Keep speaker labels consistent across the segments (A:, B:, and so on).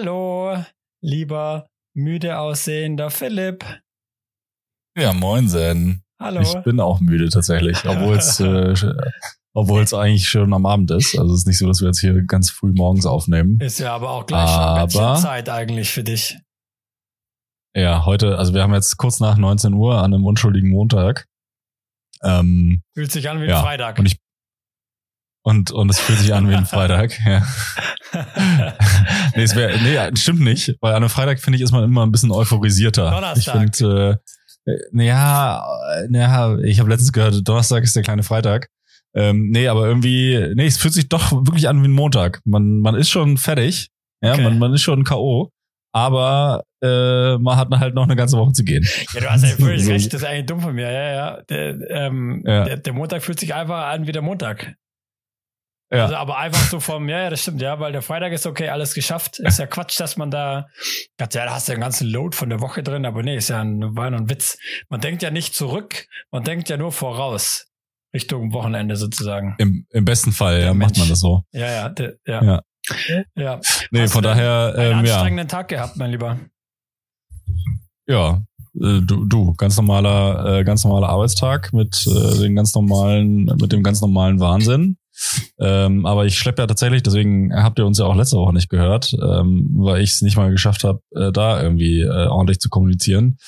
A: Hallo, lieber müde aussehender Philipp.
B: Ja, moin Sen.
A: Hallo.
B: Ich bin auch müde tatsächlich, obwohl es äh, obwohl es eigentlich schon am Abend ist. Also es ist nicht so, dass wir jetzt hier ganz früh morgens aufnehmen.
A: Ist ja aber auch gleich
B: Aber-
A: Zeit eigentlich für dich.
B: Ja, heute, also wir haben jetzt kurz nach 19 Uhr an einem unschuldigen Montag. Ähm,
A: Fühlt sich an wie
B: Ja,
A: ein Freitag.
B: und ich- und, und es fühlt sich an wie ein Freitag. Ja. nee, es wär, nee, stimmt nicht, weil an einem Freitag finde ich ist man immer ein bisschen euphorisierter.
A: Donnerstag.
B: Ich finde, äh, naja, naja, ich habe letztens gehört, Donnerstag ist der kleine Freitag. Ähm, nee, aber irgendwie, nee, es fühlt sich doch wirklich an wie ein Montag. Man, man ist schon fertig, ja,
A: Okay.
B: man, man ist schon K.O., aber äh, man hat halt noch eine ganze Woche zu gehen.
A: ja, du hast ja völlig recht, das ist eigentlich dumm von mir. Ja, ja. Der, ähm,
B: Ja.
A: Der, der Montag fühlt sich einfach an wie der Montag.
B: Ja.
A: Also, aber einfach so vom, ja, ja, das stimmt, ja, weil der Freitag ist okay, alles geschafft. Ist ja Quatsch, dass man da, Gott, ja, da hast du den ganzen Load von der Woche drin, aber nee, ist ja ein, war nur ein Witz. Man denkt ja nicht zurück, man denkt ja nur voraus. Richtung Wochenende sozusagen.
B: Im, Im besten Fall,
A: Der
B: ja, macht man
A: Mensch.
B: das so.
A: Ja, ja, der, ja.
B: Ja.
A: ja.
B: Nee,
A: Hast
B: von daher,
A: Einen
B: ähm, ja.
A: anstrengenden Tag gehabt, mein Lieber.
B: Ja, äh, du, du ganz normaler, äh, ganz normaler Arbeitstag mit äh, den ganz normalen, mit dem ganz normalen Wahnsinn. Ähm, aber ich schleppe ja tatsächlich, deswegen habt ihr uns ja auch letzte Woche nicht gehört, ähm, weil ich es nicht mal geschafft habe, äh, da irgendwie äh, ordentlich zu kommunizieren.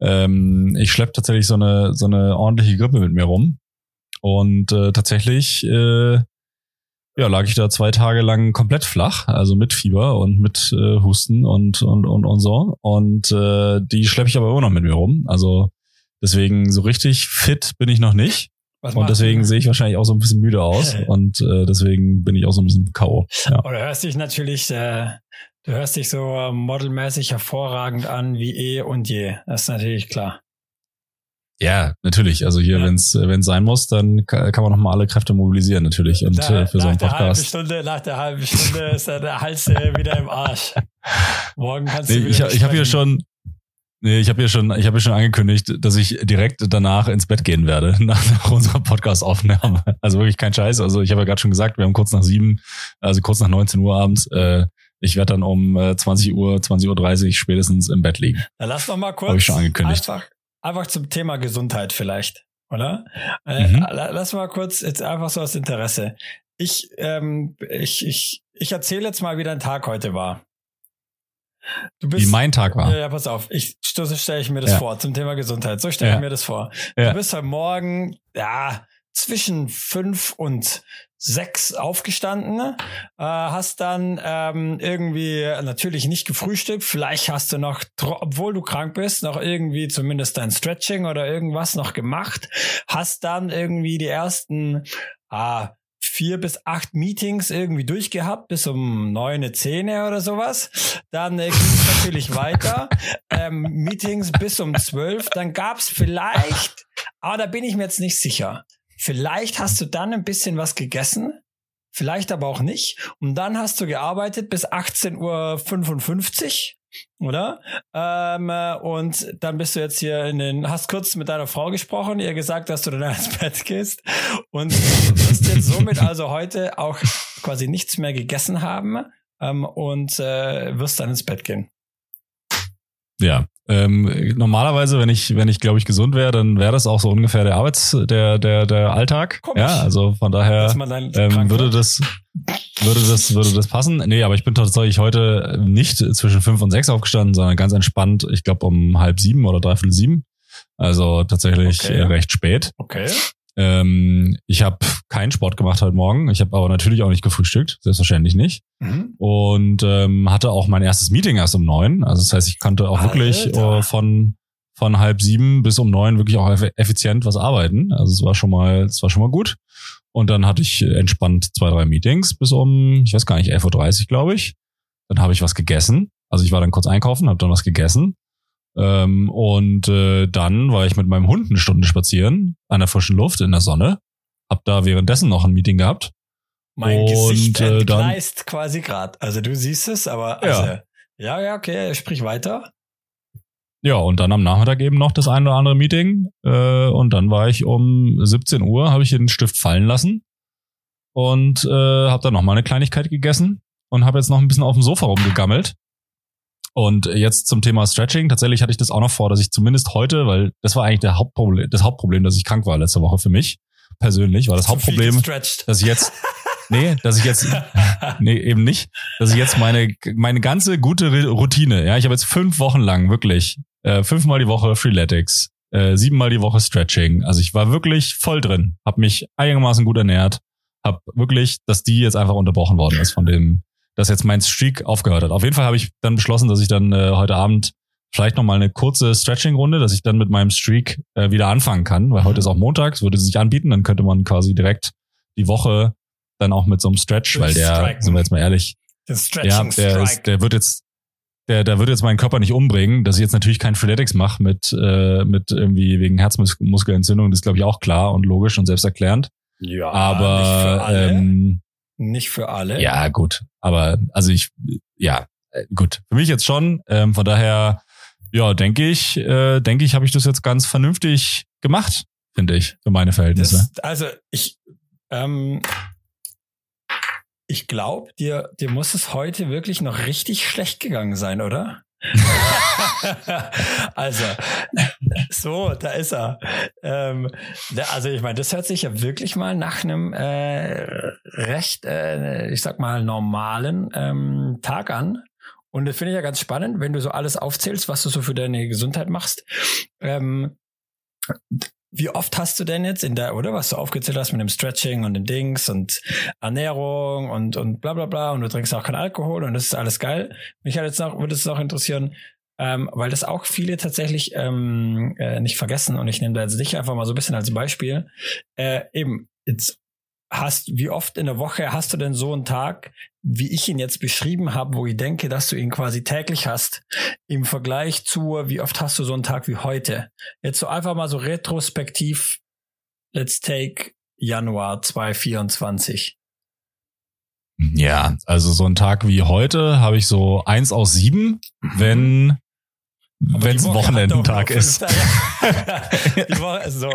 B: Ähm, ich schleppe tatsächlich so eine so eine ordentliche Grippe mit mir rum und äh, tatsächlich äh, ja, lag ich da zwei Tage lang komplett flach, also mit Fieber und mit äh, Husten und, und, und, und so. Und äh, die schleppe ich aber immer noch mit mir rum. Also deswegen so richtig fit bin ich noch nicht.
A: Was
B: Und deswegen sehe ich wahrscheinlich auch so ein bisschen müde aus. Und äh, deswegen bin ich auch so ein bisschen K.O. Ja.
A: Oder hörst dich natürlich, äh, du hörst dich so äh, modelmäßig hervorragend an wie eh und je. Das ist natürlich klar.
B: ja, natürlich. Also hier,
A: Ja.
B: wenn es wenn sein muss, dann ka- kann man noch mal alle Kräfte mobilisieren natürlich. Und
A: Da-
B: äh, für so
A: nach
B: einen
A: der halben
B: Podcast.
A: Stunde, nach der halben Stunde ist der Hals äh, wieder im Arsch. Morgen kannst du
B: Nee,
A: wieder
B: ich ich habe hier schon, nee, ich habe hier schon, ich habe hier schon angekündigt, dass ich direkt danach ins Bett gehen werde nach, nach unserer Podcast-Aufnahme. Also wirklich kein Scheiß. Also ich habe ja gerade schon gesagt, wir haben kurz nach sieben, also kurz nach 19 Uhr abends. Äh, ich werde dann um äh, 20 Uhr, 20 Uhr 30 spätestens im Bett liegen.
A: Dann lass doch mal kurz.
B: Habe ich schon angekündigt.
A: Einfach, einfach zum Thema Gesundheit vielleicht, oder? Äh,
B: Mhm.
A: la- Lass mal kurz jetzt einfach so aus Interesse. Ich, ähm, ich, ich, ich erzähle jetzt mal, wie dein Tag heute war. Du
B: Wie mein Tag war.
A: Ja, pass auf. Ich, so stelle ich mir das
B: Ja.
A: vor zum Thema Gesundheit. So stelle
B: Ja.
A: ich mir das vor.
B: Ja.
A: Du bist heute Morgen, ja, zwischen fünf und sechs aufgestanden, äh, hast dann ähm, irgendwie natürlich nicht gefrühstückt. Vielleicht hast du noch, obwohl du krank bist, noch irgendwie zumindest dein Stretching oder irgendwas noch gemacht. Hast dann irgendwie die ersten ah, vier bis acht Meetings irgendwie durchgehabt, bis um neune, zehn oder sowas. Dann äh, ging es natürlich weiter. Ähm, Meetings bis um zwölf. Dann gab's vielleicht, aber da bin ich mir jetzt nicht sicher. Vielleicht hast du dann ein bisschen was gegessen, vielleicht aber auch nicht. Und dann hast du gearbeitet bis 18.55 Uhr, oder? Ähm, äh, und dann bist du jetzt hier in den, hast kurz mit deiner Frau gesprochen, ihr gesagt, dass du dann ins Bett gehst und wirst jetzt somit also heute auch quasi nichts mehr gegessen haben ähm, und äh, wirst dann ins Bett gehen.
B: Ja. Ähm, normalerweise, wenn ich, wenn ich glaube ich gesund wäre, dann wäre das auch so ungefähr der Arbeits, der, der, der Alltag.
A: Komisch.
B: Ja, also von daher. Ähm, würde das, würde das, würde das passen? Nee, aber ich bin tatsächlich heute nicht zwischen fünf und sechs aufgestanden, sondern ganz entspannt, ich glaube um halb sieben oder dreiviertel sieben. Also tatsächlich
A: Okay.
B: äh, recht spät.
A: Okay.
B: Ähm, ich habe keinen Sport gemacht heute Morgen. Ich habe aber natürlich auch nicht gefrühstückt, selbstverständlich nicht.
A: Mhm.
B: Und ähm, hatte auch mein erstes Meeting erst um neun. Also das heißt, ich konnte auch wirklich
A: Alter.
B: äh, von von halb sieben bis um neun wirklich auch eff- effizient was arbeiten. Also es war schon mal, es war schon mal gut. Und dann hatte ich entspannt zwei, drei Meetings bis um, ich weiß gar nicht, 11.30 Uhr, glaube ich. Dann habe ich was gegessen. Also ich war dann kurz einkaufen, habe dann was gegessen. Ähm, und äh, dann war ich mit meinem Hund eine Stunde spazieren an der frischen Luft in der Sonne. Hab da währenddessen noch ein Meeting gehabt.
A: Mein
B: Und,
A: Gesicht
B: äh,
A: entgleist quasi gerade. Also du siehst es, aber
B: Ja.
A: also, ja, ja, okay, sprich weiter.
B: Ja, und dann am Nachmittag eben noch das eine oder andere Meeting. Äh, und dann war ich um 17 Uhr, habe ich den Stift fallen lassen und äh, habe dann noch mal eine Kleinigkeit gegessen und habe jetzt noch ein bisschen auf dem Sofa rumgegammelt. Und jetzt zum Thema Stretching. Tatsächlich hatte ich das auch noch vor, dass ich zumindest heute, weil das war eigentlich der Hauptproblem, das Hauptproblem, dass ich krank war letzte Woche für mich persönlich, war das Hauptproblem, dass ich jetzt Nee, dass ich jetzt, nee, eben nicht, dass ich jetzt meine, meine ganze gute Routine, ja, ich habe jetzt fünf Wochen lang wirklich, äh, fünfmal die Woche Freeletics, äh, siebenmal die Woche Stretching. Also ich war wirklich voll drin, habe mich einigermaßen gut ernährt, habe wirklich, dass die jetzt einfach unterbrochen worden ist von dem, dass jetzt mein Streak aufgehört hat. Auf jeden Fall habe ich dann beschlossen, dass ich dann äh, heute Abend vielleicht noch mal eine kurze Stretching-Runde, dass ich dann mit meinem Streak äh, wieder anfangen kann, weil heute mhm. ist auch Montag, es würde sich anbieten, dann könnte man quasi direkt die Woche dann auch mit so einem Stretch, weil der, Striken. sind wir jetzt mal ehrlich, ja, der, ist, der wird jetzt, der, der wird jetzt meinen Körper nicht umbringen, dass ich jetzt natürlich kein Freeletics mache mit, äh, mit irgendwie wegen Herzmuskelentzündung, das ist glaube ich auch klar und logisch und selbsterklärend.
A: Ja,
B: aber nicht für alle. Ähm,
A: nicht für alle.
B: Ja, gut. Aber also ich, ja, äh, gut. Für mich jetzt schon. Ähm, von daher, ja, denke ich, äh, denke ich, habe ich das jetzt ganz vernünftig gemacht, finde ich, für meine Verhältnisse.
A: Das, also ich, ähm, ich glaube, dir, dir muss es heute wirklich noch richtig schlecht gegangen sein, oder? also, so, da ist er. Ähm, der, also ich meine, das hört sich ja wirklich mal nach einem äh, recht, äh, ich sag mal, normalen ähm, Tag an. Und das finde ich ja ganz spannend, wenn du so alles aufzählst, was du so für deine Gesundheit machst. Ähm, wie oft hast du denn jetzt in der, oder was du aufgezählt hast mit dem Stretching und dem Dings und Ernährung und, und bla bla bla und du trinkst auch keinen Alkohol und das ist alles geil. Mich hat jetzt noch, würde es auch interessieren, ähm, weil das auch viele tatsächlich ähm, äh, nicht vergessen und ich nehme da jetzt dich einfach mal so ein bisschen als Beispiel. Äh, eben, jetzt hast, wie oft in der Woche hast du denn so einen Tag, wie ich ihn jetzt beschrieben habe, wo ich denke, dass du ihn quasi täglich hast, im Vergleich zu, wie oft hast du so einen Tag wie heute? Jetzt so einfach mal so retrospektiv, let's take Januar 2024.
B: Ja, also so ein Tag wie heute habe ich so eins aus sieben, mhm. wenn wenn es Wochenendentag ist. Woche so.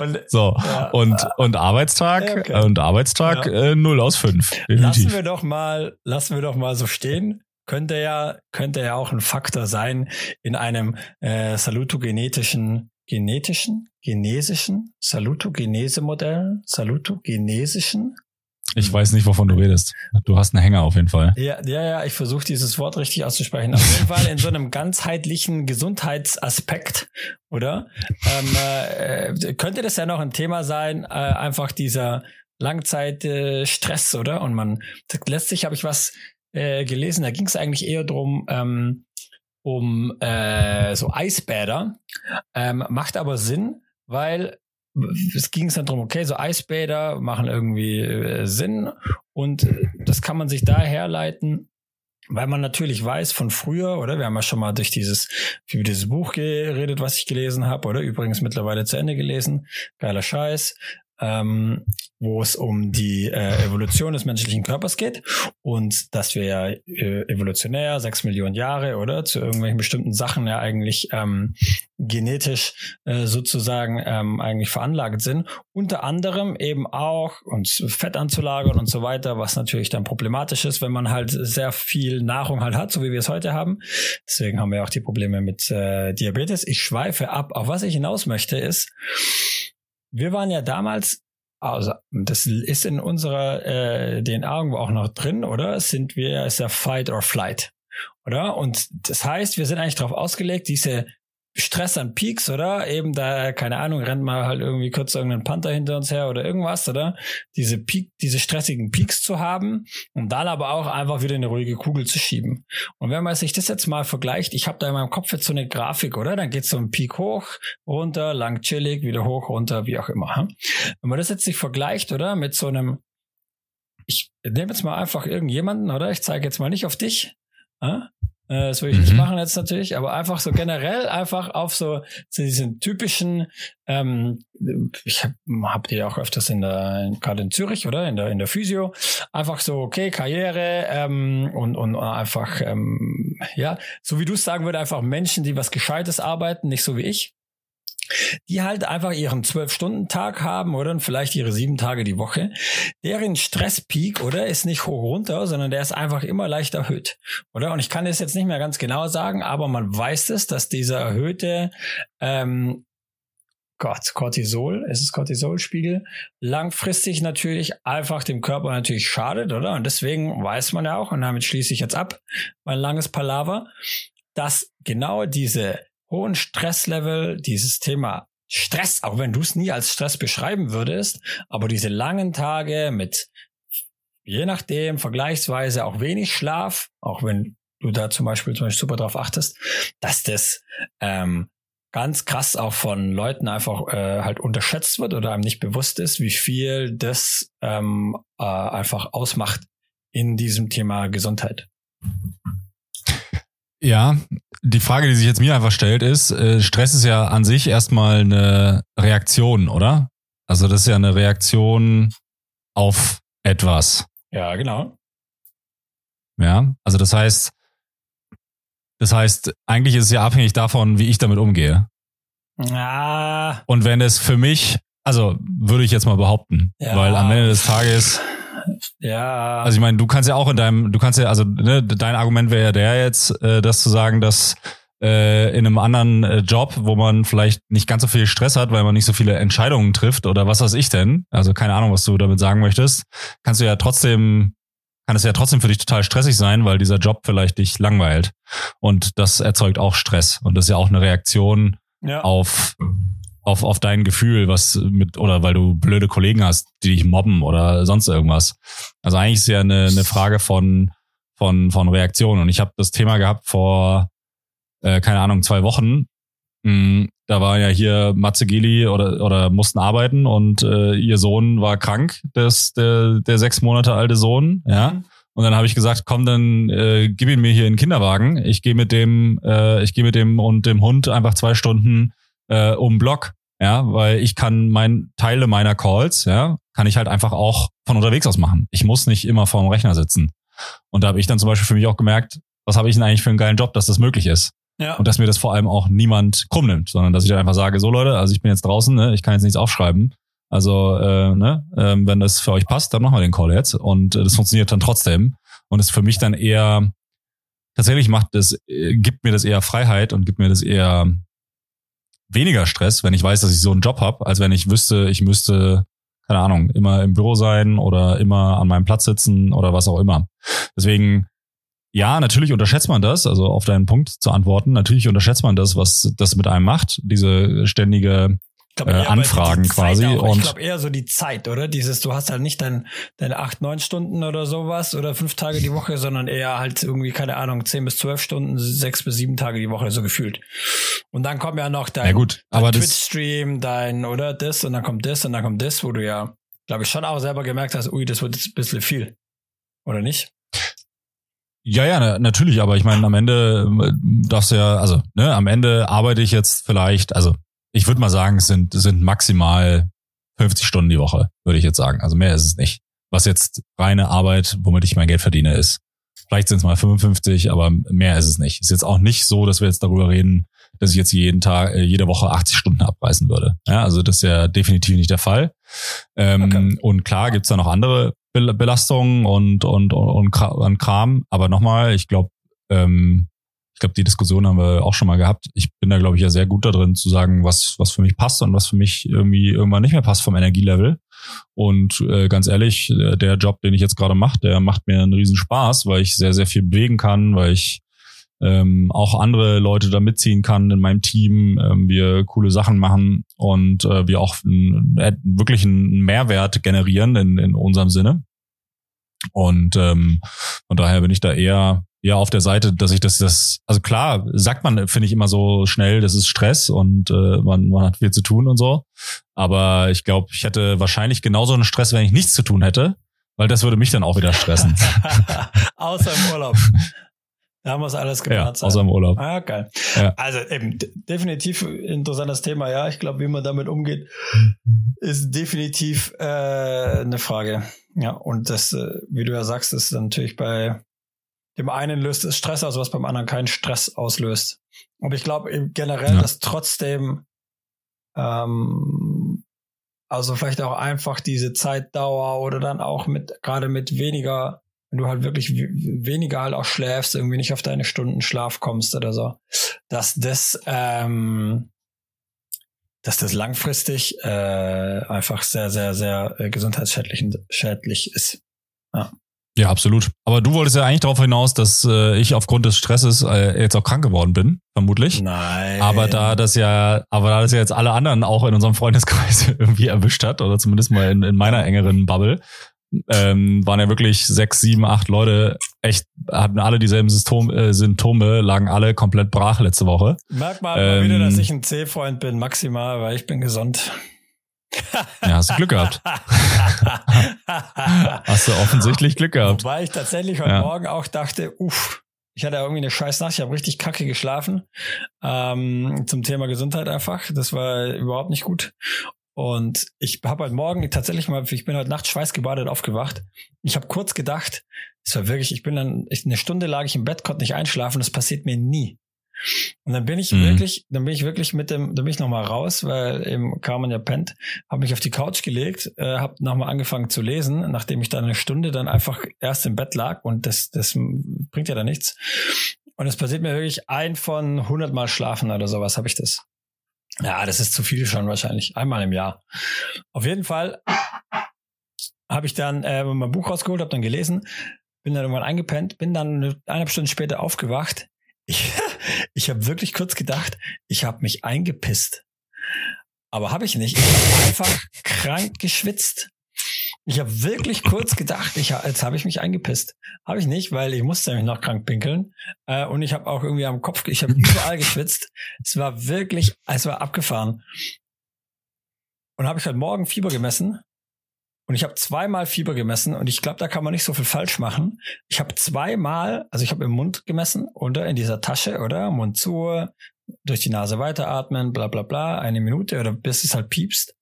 B: Und, so. Ja, und, und Arbeitstag ja, okay. und Arbeitstag ja. äh, 0 aus 5.
A: Lassen wir doch mal, lassen wir doch mal so stehen. Könnte ja, könnte ja auch ein Faktor sein in einem äh, salutogenetischen, genetischen, genesischen, Salutogenese-Modell, salutogenesischen
B: ich weiß nicht, wovon du redest. Du hast einen Hänger auf jeden Fall.
A: Ja, ja, ja, ich versuche dieses Wort richtig auszusprechen. Auf jeden Fall in so einem ganzheitlichen Gesundheitsaspekt, oder? Ähm, äh, könnte das ja noch ein Thema sein, äh, einfach dieser Langzeitstress, äh, oder? Und man, letztlich habe ich was äh, gelesen, da ging es eigentlich eher drum, ähm, um äh, so Eisbäder. Ähm, macht aber Sinn, weil es ging es dann darum, okay, so Eisbäder machen irgendwie äh, Sinn und das kann man sich da herleiten, weil man natürlich weiß von früher, oder? Wir haben ja schon mal durch dieses, über dieses Buch geredet, was ich gelesen habe, oder? Übrigens mittlerweile zu Ende gelesen. Geiler Scheiß ähm, wo es um die äh, Evolution des menschlichen Körpers geht und dass wir ja äh, evolutionär sechs Millionen Jahre oder zu irgendwelchen bestimmten Sachen ja eigentlich ähm, genetisch äh, sozusagen ähm, eigentlich veranlagt sind. Unter anderem eben auch uns Fett anzulagern und so weiter, was natürlich dann problematisch ist, wenn man halt sehr viel Nahrung halt hat, so wie wir es heute haben. Deswegen haben wir auch die Probleme mit äh, Diabetes. Ich schweife ab. Auf was ich hinaus möchte ist, wir waren ja damals, also das ist in unserer äh, DNA irgendwo auch noch drin, oder? Sind wir, ist ja Fight or Flight, oder? Und das heißt, wir sind eigentlich darauf ausgelegt, diese Stress an Peaks, oder? Eben da, keine Ahnung, rennt mal halt irgendwie kurz irgendein Panther hinter uns her oder irgendwas, oder? Diese Peak, diese stressigen Peaks zu haben und dann aber auch einfach wieder eine ruhige Kugel zu schieben. Und wenn man sich das jetzt mal vergleicht, ich habe da in meinem Kopf jetzt so eine Grafik, oder? Dann geht so ein Peak hoch, runter, lang chillig, wieder hoch, runter, wie auch immer. Wenn man das jetzt sich vergleicht, oder? Mit so einem, ich nehme jetzt mal einfach irgendjemanden, oder? Ich zeige jetzt mal nicht auf dich. Äh, das würde ich mhm. nicht machen jetzt natürlich, aber einfach so generell einfach auf so, so diesen typischen, ähm, ich habe hab die auch öfters in der, gerade in Zürich, oder? In der, in der Physio. Einfach so, okay, Karriere ähm, und, und einfach, ähm, ja, so wie du es sagen würdest, einfach Menschen, die was Gescheites arbeiten, nicht so wie ich. Die halt einfach ihren Zwölf-Stunden-Tag haben oder vielleicht ihre sieben Tage die Woche. Deren Stresspeak, oder, ist nicht hoch runter, sondern der ist einfach immer leicht erhöht, oder? Und ich kann das jetzt nicht mehr ganz genau sagen, aber man weiß es, dass dieser erhöhte ähm, Gott, Cortisol, es ist Cortisolspiegel, langfristig natürlich einfach dem Körper natürlich schadet, oder? Und deswegen weiß man ja auch, und damit schließe ich jetzt ab, mein langes Palaver, dass genau diese hohen Stresslevel, dieses Thema Stress, auch wenn du es nie als Stress beschreiben würdest, aber diese langen Tage mit je nachdem vergleichsweise auch wenig Schlaf, auch wenn du da zum Beispiel, zum Beispiel super drauf achtest, dass das ähm, ganz krass auch von Leuten einfach äh, halt unterschätzt wird oder einem nicht bewusst ist, wie viel das ähm, äh, einfach ausmacht in diesem Thema Gesundheit.
B: Ja, die Frage, die sich jetzt mir einfach stellt, ist, äh, Stress ist ja an sich erstmal eine Reaktion, oder? Also das ist ja eine Reaktion auf etwas.
A: Ja, genau.
B: Ja, also das heißt, das heißt, eigentlich ist es ja abhängig davon, wie ich damit umgehe.
A: Ah.
B: Und wenn es für mich, also würde ich jetzt mal behaupten, ja. weil am Ende des Tages
A: ja.
B: Also ich meine, du kannst ja auch in deinem, du kannst ja, also ne, dein Argument wäre ja der jetzt, äh, das zu sagen, dass äh, in einem anderen äh, Job, wo man vielleicht nicht ganz so viel Stress hat, weil man nicht so viele Entscheidungen trifft oder was weiß ich denn, also keine Ahnung, was du damit sagen möchtest, kannst du ja trotzdem kann es ja trotzdem für dich total stressig sein, weil dieser Job vielleicht dich langweilt. Und das erzeugt auch Stress. Und das ist ja auch eine Reaktion ja. auf auf, auf dein Gefühl, was mit, oder weil du blöde Kollegen hast, die dich mobben oder sonst irgendwas. Also eigentlich ist ja eine, eine Frage von, von, von Reaktion. Und ich habe das Thema gehabt vor, äh, keine Ahnung, zwei Wochen. Mhm, da war ja hier Matze Geli oder, oder mussten arbeiten und äh, ihr Sohn war krank, das, der, der sechs Monate alte Sohn, ja. Mhm. Und dann habe ich gesagt, komm, dann äh, gib ihn mir hier in den Kinderwagen. Ich gehe mit dem, äh, ich gehe mit dem und dem Hund einfach zwei Stunden äh, um Block, ja, weil ich kann mein Teile meiner Calls, ja, kann ich halt einfach auch von unterwegs aus machen. Ich muss nicht immer vorm Rechner sitzen. Und da habe ich dann zum Beispiel für mich auch gemerkt, was habe ich denn eigentlich für einen geilen Job, dass das möglich ist. Ja. Und dass mir das vor allem auch niemand krumm nimmt, sondern dass ich dann einfach sage, so Leute, also ich bin jetzt draußen, ne, ich kann jetzt nichts aufschreiben. Also, äh, ne, äh, wenn das für euch passt, dann machen wir den Call jetzt. Und äh, das funktioniert dann trotzdem. Und ist für mich dann eher, tatsächlich macht das, äh, gibt mir das eher Freiheit und gibt mir das eher weniger Stress, wenn ich weiß, dass ich so einen Job habe, als wenn ich wüsste, ich müsste, keine Ahnung, immer im Büro sein oder immer an meinem Platz sitzen oder was auch immer. Deswegen, ja, natürlich unterschätzt man das, also auf deinen Punkt zu antworten, natürlich unterschätzt man das, was das mit einem macht, diese ständige äh, Anfragen quasi.
A: und ich glaube eher so die Zeit, oder? Dieses, du hast halt nicht dein, deine acht, neun Stunden oder sowas oder fünf Tage die Woche, sondern eher halt irgendwie, keine Ahnung, zehn bis zwölf Stunden, sechs bis sieben Tage die Woche, so gefühlt. Und dann kommt ja noch dein, ja
B: gut,
A: dein Twitch-Stream, dein, oder das, und dann kommt das, und dann kommt das, wo du ja, glaube ich, schon auch selber gemerkt hast, ui, das wird jetzt ein bisschen viel. Oder nicht?
B: Ja, ja, natürlich, aber ich meine, am Ende äh, darfst du ja, also, ne, am Ende arbeite ich jetzt vielleicht, also ich würde mal sagen, es sind, sind maximal 50 Stunden die Woche, würde ich jetzt sagen. Also mehr ist es nicht. Was jetzt reine Arbeit, womit ich mein Geld verdiene, ist. Vielleicht sind es mal 55, aber mehr ist es nicht. Ist jetzt auch nicht so, dass wir jetzt darüber reden, dass ich jetzt jeden Tag, äh, jede Woche 80 Stunden abreißen würde. Ja, also das ist ja definitiv nicht der Fall. Ähm, okay. Und klar gibt's da noch andere Belastungen und, und, und, und Kram. Aber nochmal, ich glaube, ähm, glaube, die Diskussion haben wir auch schon mal gehabt. Ich bin da, glaube ich, ja sehr gut da drin zu sagen, was, was für mich passt und was für mich irgendwie irgendwann nicht mehr passt vom Energielevel. Und äh, ganz ehrlich, äh, der Job, den ich jetzt gerade mache, der macht mir einen riesen Spaß, weil ich sehr, sehr viel bewegen kann, weil ich ähm, auch andere Leute da mitziehen kann in meinem Team, ähm, wir coole Sachen machen und äh, wir auch ein, wirklich einen Mehrwert generieren in, in unserem Sinne. Und ähm, von daher bin ich da eher ja auf der Seite, dass ich das, das, also klar, sagt man, finde ich immer so schnell, das ist Stress und äh, man, man hat viel zu tun und so. Aber ich glaube, ich hätte wahrscheinlich genauso einen Stress, wenn ich nichts zu tun hätte, weil das würde mich dann auch wieder stressen.
A: Außer im Urlaub. Da haben wir es alles geplant.
B: Ja, außer im Urlaub.
A: Ah, geil. Ja. Also eben definitiv interessantes Thema. Ja, ich glaube, wie man damit umgeht, ist definitiv äh, eine Frage. Ja, und das, äh, wie du ja sagst, ist natürlich bei dem einen löst es Stress aus, was beim anderen keinen Stress auslöst. Aber ich glaube generell, ja. dass trotzdem Ähm, also vielleicht auch einfach diese Zeitdauer oder dann auch mit, gerade mit weniger, wenn du halt wirklich weniger halt auch schläfst, irgendwie nicht auf deine Stunden Schlaf kommst oder so, dass das, ähm, dass das langfristig äh, einfach sehr, sehr, sehr äh, gesundheitsschädlich schädlich ist. Ja.
B: Ja, absolut. Aber du wolltest ja eigentlich darauf hinaus, dass äh, ich aufgrund des Stresses äh, jetzt auch krank geworden bin, vermutlich.
A: Nein.
B: Aber da das ja, aber da das ja jetzt alle anderen auch in unserem Freundeskreis irgendwie erwischt hat, oder zumindest mal in, in meiner engeren Bubble, ähm, waren ja wirklich sechs, sieben, acht Leute echt, hatten alle dieselben Symptom, äh, Symptome, lagen alle komplett brach letzte Woche.
A: Merk mal ähm, wieder, dass ich ein C-Freund bin, maximal, weil ich bin gesund.
B: Ja, hast du Glück gehabt. hast du offensichtlich Glück gehabt.
A: Wobei ich tatsächlich heute ja. Morgen auch dachte, uff, ich hatte irgendwie eine scheiß Nacht, ich habe richtig kacke geschlafen. Ähm, zum Thema Gesundheit einfach. Das war überhaupt nicht gut. Und ich habe heute Morgen tatsächlich mal, ich bin heute Nacht schweißgebadet aufgewacht. Ich habe kurz gedacht, es war wirklich, ich bin dann, ich, eine Stunde lag ich im Bett, konnte nicht einschlafen, das passiert mir nie. Und dann bin ich mhm. wirklich, dann bin ich wirklich mit dem, dann bin ich nochmal raus, weil eben Carmen ja pennt, habe mich auf die Couch gelegt, äh, habe nochmal angefangen zu lesen, nachdem ich dann eine Stunde dann einfach erst im Bett lag und das, das bringt ja da nichts. Und es passiert mir wirklich ein von hundertmal schlafen oder sowas habe ich das. Ja, das ist zu viel schon wahrscheinlich. Einmal im Jahr. Auf jeden Fall habe ich dann äh, mein Buch rausgeholt, habe dann gelesen, bin dann irgendwann eingepennt, bin dann eine, eineinhalb Stunden später aufgewacht. Ich, ich habe wirklich kurz gedacht, ich habe mich eingepisst. Aber habe ich nicht. Ich habe einfach krank geschwitzt. Ich habe wirklich kurz gedacht, ich, jetzt habe ich mich eingepisst. Habe ich nicht, weil ich musste nämlich noch krank pinkeln. Äh, und ich habe auch irgendwie am Kopf, ich habe überall geschwitzt. Es war wirklich, es war abgefahren. Und habe ich heute Morgen Fieber gemessen. Und ich habe zweimal Fieber gemessen und ich glaube, da kann man nicht so viel falsch machen. Ich habe zweimal, also ich habe im Mund gemessen oder in dieser Tasche, oder? Mund zu, durch die Nase weiteratmen, bla bla bla, eine Minute oder bis es halt piepst.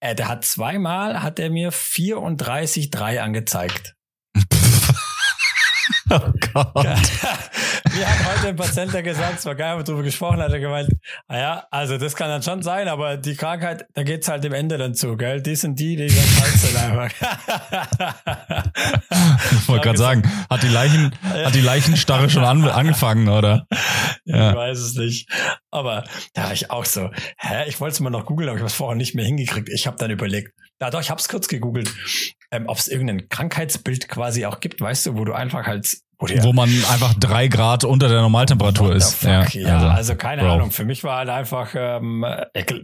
A: Äh, der hat zweimal, hat er mir 34,3 angezeigt. oh Gott. Mir hat heute ein Patient, der gesagt, es war geil, darüber gesprochen hat, er gemeint, naja, also das kann dann schon sein, aber die Krankheit, da geht's halt im Ende dann zu, gell? Die sind die, die dann falsch sind einfach.
B: ich wollte gerade sagen, hat die Leichen, hat die Leichenstarre schon an, angefangen, oder?
A: Ja. Ich weiß es nicht. Aber da war ich auch so, hä, ich wollte es mal noch googeln, aber ich habe es vorher nicht mehr hingekriegt. Ich habe dann überlegt, ja doch, ich habe es kurz gegoogelt, ähm, ob es irgendein Krankheitsbild quasi auch gibt, weißt du, wo du einfach halt
B: oder wo man einfach drei Grad unter der Normaltemperatur ist.
A: Ja, ja, also, also keine Bro. Ahnung. Für mich war halt einfach, ähm,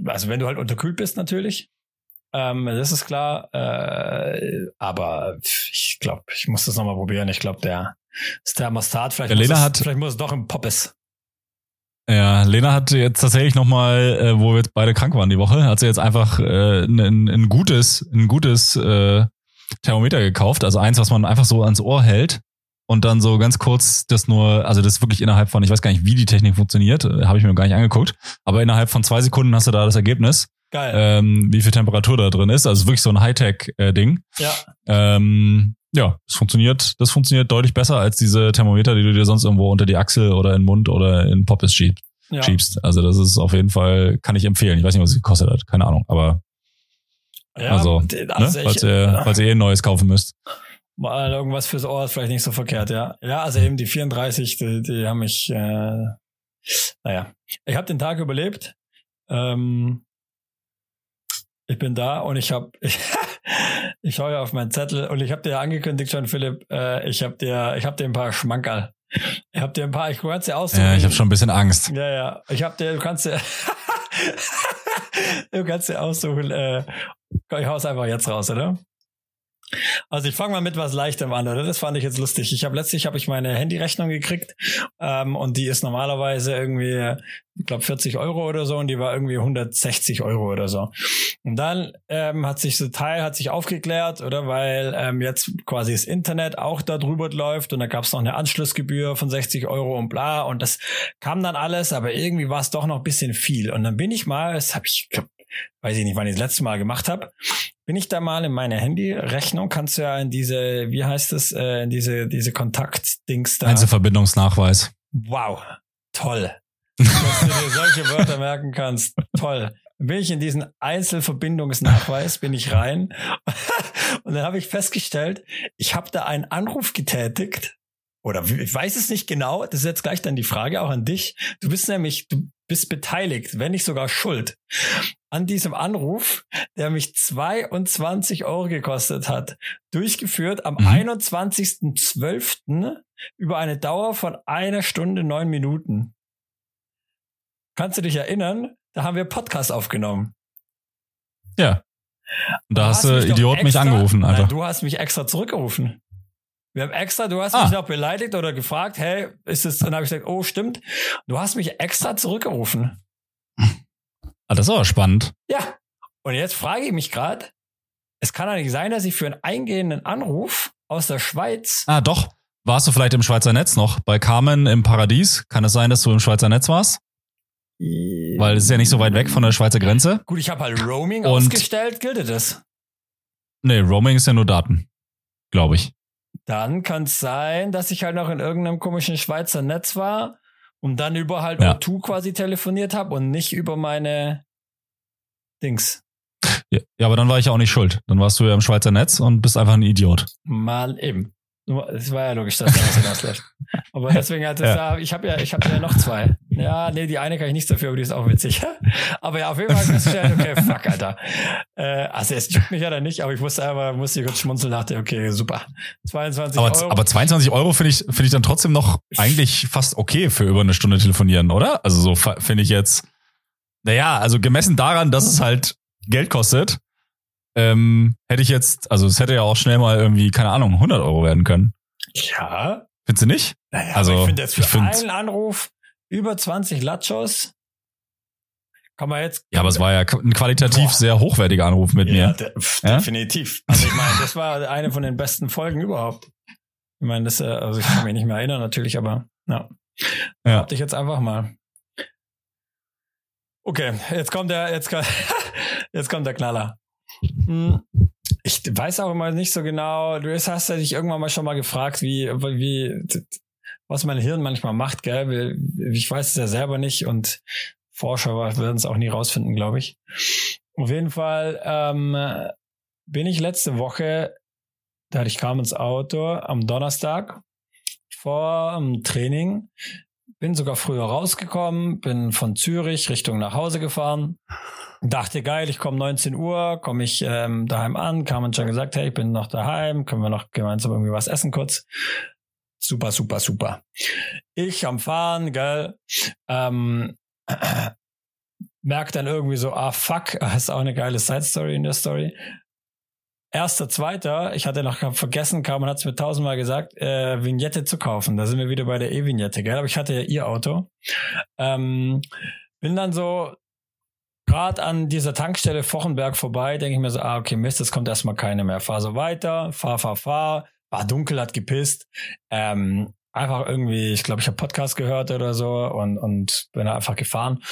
A: also wenn du halt unterkühlt bist natürlich, ähm, das ist klar. Äh, aber ich glaube, ich muss das nochmal probieren. Ich glaube, der das Thermostat, vielleicht,
B: der muss
A: es,
B: hat,
A: vielleicht muss es doch im Poppes.
B: Ja, Lena hat jetzt tatsächlich nochmal, äh, wo wir jetzt beide krank waren die Woche, hat sie jetzt einfach äh, ein, ein gutes, ein gutes äh, Thermometer gekauft. Also eins, was man einfach so ans Ohr hält und dann so ganz kurz das nur, also das wirklich innerhalb von, ich weiß gar nicht, wie die Technik funktioniert, äh, habe ich mir noch gar nicht angeguckt, aber innerhalb von zwei Sekunden hast du da das Ergebnis.
A: Geil.
B: Ähm, wie viel Temperatur da drin ist. Also wirklich so ein Hightech-Ding.
A: Äh, ja.
B: Ähm, ja, das funktioniert, das funktioniert deutlich besser als diese Thermometer, die du dir sonst irgendwo unter die Achsel oder in den Mund oder in Poppes schiebst. Ja. schiebst. Also das ist auf jeden Fall, kann ich empfehlen. Ich weiß nicht, was es gekostet hat, keine Ahnung, aber ja, also, also ne? falls, ihr, falls ihr eh ein neues kaufen müsst
A: mal irgendwas fürs Ohr ist vielleicht nicht so verkehrt, ja. Ja, also eben die 34, die, die haben mich, äh, naja. Ich habe den Tag überlebt. Ähm, ich bin da und ich habe, ich, ich schaue ja auf meinen Zettel und ich habe dir angekündigt schon, Philipp, äh, ich habe dir, ich habe dir ein paar Schmankerl. Ich habe dir ein paar, ich kannst dir aussuchen.
B: Ja, ich habe schon ein bisschen Angst.
A: Ja, ja. Ich habe dir, du kannst dir, du kannst dir aussuchen. Äh, ich hau's einfach jetzt raus, oder? Also ich fange mal mit was Leichtem an, oder? Das fand ich jetzt lustig. Ich habe letztlich habe ich meine Handyrechnung gekriegt ähm, und die ist normalerweise irgendwie, ich glaube 40 Euro oder so und die war irgendwie 160 Euro oder so. Und dann ähm, hat sich so Teil hat sich aufgeklärt, oder? Weil ähm, jetzt quasi das Internet auch da drüber läuft und da gab es noch eine Anschlussgebühr von 60 Euro und bla und das kam dann alles, aber irgendwie war es doch noch bisschen viel. Und dann bin ich mal, das habe ich, glaub, weiß ich nicht, wann ich das letzte Mal gemacht habe, bin ich da mal in meine Handyrechnung, kannst du ja in diese, wie heißt es, äh, in diese, diese Kontaktdings da.
B: Einzelverbindungsnachweis.
A: Wow, toll. Dass du dir solche Wörter merken kannst. Toll. bin ich in diesen Einzelverbindungsnachweis, bin ich rein. Und dann habe ich festgestellt, ich habe da einen Anruf getätigt. Oder ich weiß es nicht genau. Das ist jetzt gleich dann die Frage auch an dich. Du bist nämlich, du bist beteiligt, wenn nicht sogar schuld an diesem Anruf, der mich 22 Euro gekostet hat. Durchgeführt am mhm. 21.12. über eine Dauer von einer Stunde, neun Minuten. Kannst du dich erinnern? Da haben wir Podcast aufgenommen.
B: Ja. Und da hast du Idiot extra, mich angerufen, einfach.
A: Nein, du hast mich extra zurückgerufen. Wir haben extra, du hast ah. mich noch beleidigt oder gefragt, hey, ist es, dann habe ich gesagt, oh, stimmt. Du hast mich extra zurückgerufen.
B: Ah, das ist aber spannend.
A: Ja. Und jetzt frage ich mich gerade, es kann doch nicht sein, dass ich für einen eingehenden Anruf aus der Schweiz.
B: Ah, doch. Warst du vielleicht im Schweizer Netz noch? Bei Carmen im Paradies? Kann es sein, dass du im Schweizer Netz warst? Weil es ist ja nicht so weit weg von der Schweizer Grenze.
A: Gut, ich habe halt Roaming Und ausgestellt, gilt das?
B: Nee, Roaming ist ja nur Daten, glaube ich.
A: Dann kann es sein, dass ich halt noch in irgendeinem komischen Schweizer Netz war und dann über halt ja. O2 quasi telefoniert habe und nicht über meine Dings.
B: Ja, ja, aber dann war ich ja auch nicht schuld. Dann warst du ja im Schweizer Netz und bist einfach ein Idiot.
A: Mal eben. Es war ja logisch, dass das ausläuft. Aber deswegen hat es ja. ja, ich habe ja, ich habe ja noch zwei. Ja, nee, die eine kann ich nicht dafür, aber die ist auch witzig. aber ja, auf jeden Fall feststellen, okay, fuck, Alter. Äh, also es juckt mich ja dann nicht, aber ich wusste einfach, musste kurz schmunzeln, dachte, okay, super. 22
B: aber,
A: Euro.
B: Aber 22 Euro finde ich, finde ich dann trotzdem noch eigentlich fast okay für über eine Stunde telefonieren, oder? Also so finde ich jetzt, naja, also gemessen daran, dass es halt Geld kostet, ähm, hätte ich jetzt, also es hätte ja auch schnell mal irgendwie, keine Ahnung, 100 Euro werden können.
A: Ja.
B: Findest du nicht?
A: Naja, also, ich finde jetzt für einen Anruf über 20 Latchos kann man jetzt.
B: Ja, aber es war ja ein qualitativ boah. sehr hochwertiger Anruf mit ja, mir.
A: De ja? Definitiv. Also ich meine, das war eine von den besten Folgen überhaupt. Ich meine, das, äh, also ich kann mich nicht mehr erinnern natürlich, aber ja. ja. Hab dich jetzt einfach mal. Okay, jetzt kommt der, jetzt, jetzt kommt der Knaller. Hm. Ich weiß auch immer nicht so genau. Du hast ja dich irgendwann mal schon mal gefragt, wie, wie, was mein Hirn manchmal macht, gell? Ich weiß es ja selber nicht und Forscher werden es auch nie rausfinden, glaube ich. Auf jeden Fall ähm, bin ich letzte Woche, da hatte ich kam ins Auto am Donnerstag vor dem Training, bin sogar früher rausgekommen, bin von Zürich Richtung nach Hause gefahren dachte, geil, ich komme 19 Uhr, komme ich ähm, daheim an, kam und schon gesagt, hey, ich bin noch daheim, können wir noch gemeinsam irgendwie was essen kurz. Super, super, super. Ich am Fahren, gell, ähm, merk dann irgendwie so, ah fuck, hast auch eine geile Side Story in der Story. Erster, zweiter, ich hatte noch vergessen, und hat es mir tausendmal gesagt, äh, Vignette zu kaufen. Da sind wir wieder bei der E-Vignette, gell? Aber ich hatte ja ihr Auto. Ähm, bin dann so gerade an dieser Tankstelle Vochenberg vorbei, denke ich mir so, ah, okay, Mist, es kommt erstmal keine mehr. Fahr so weiter, fahr, fahr, fahr, war dunkel, hat gepisst. Ähm, einfach irgendwie, ich glaube, ich habe Podcast gehört oder so und, und bin einfach gefahren.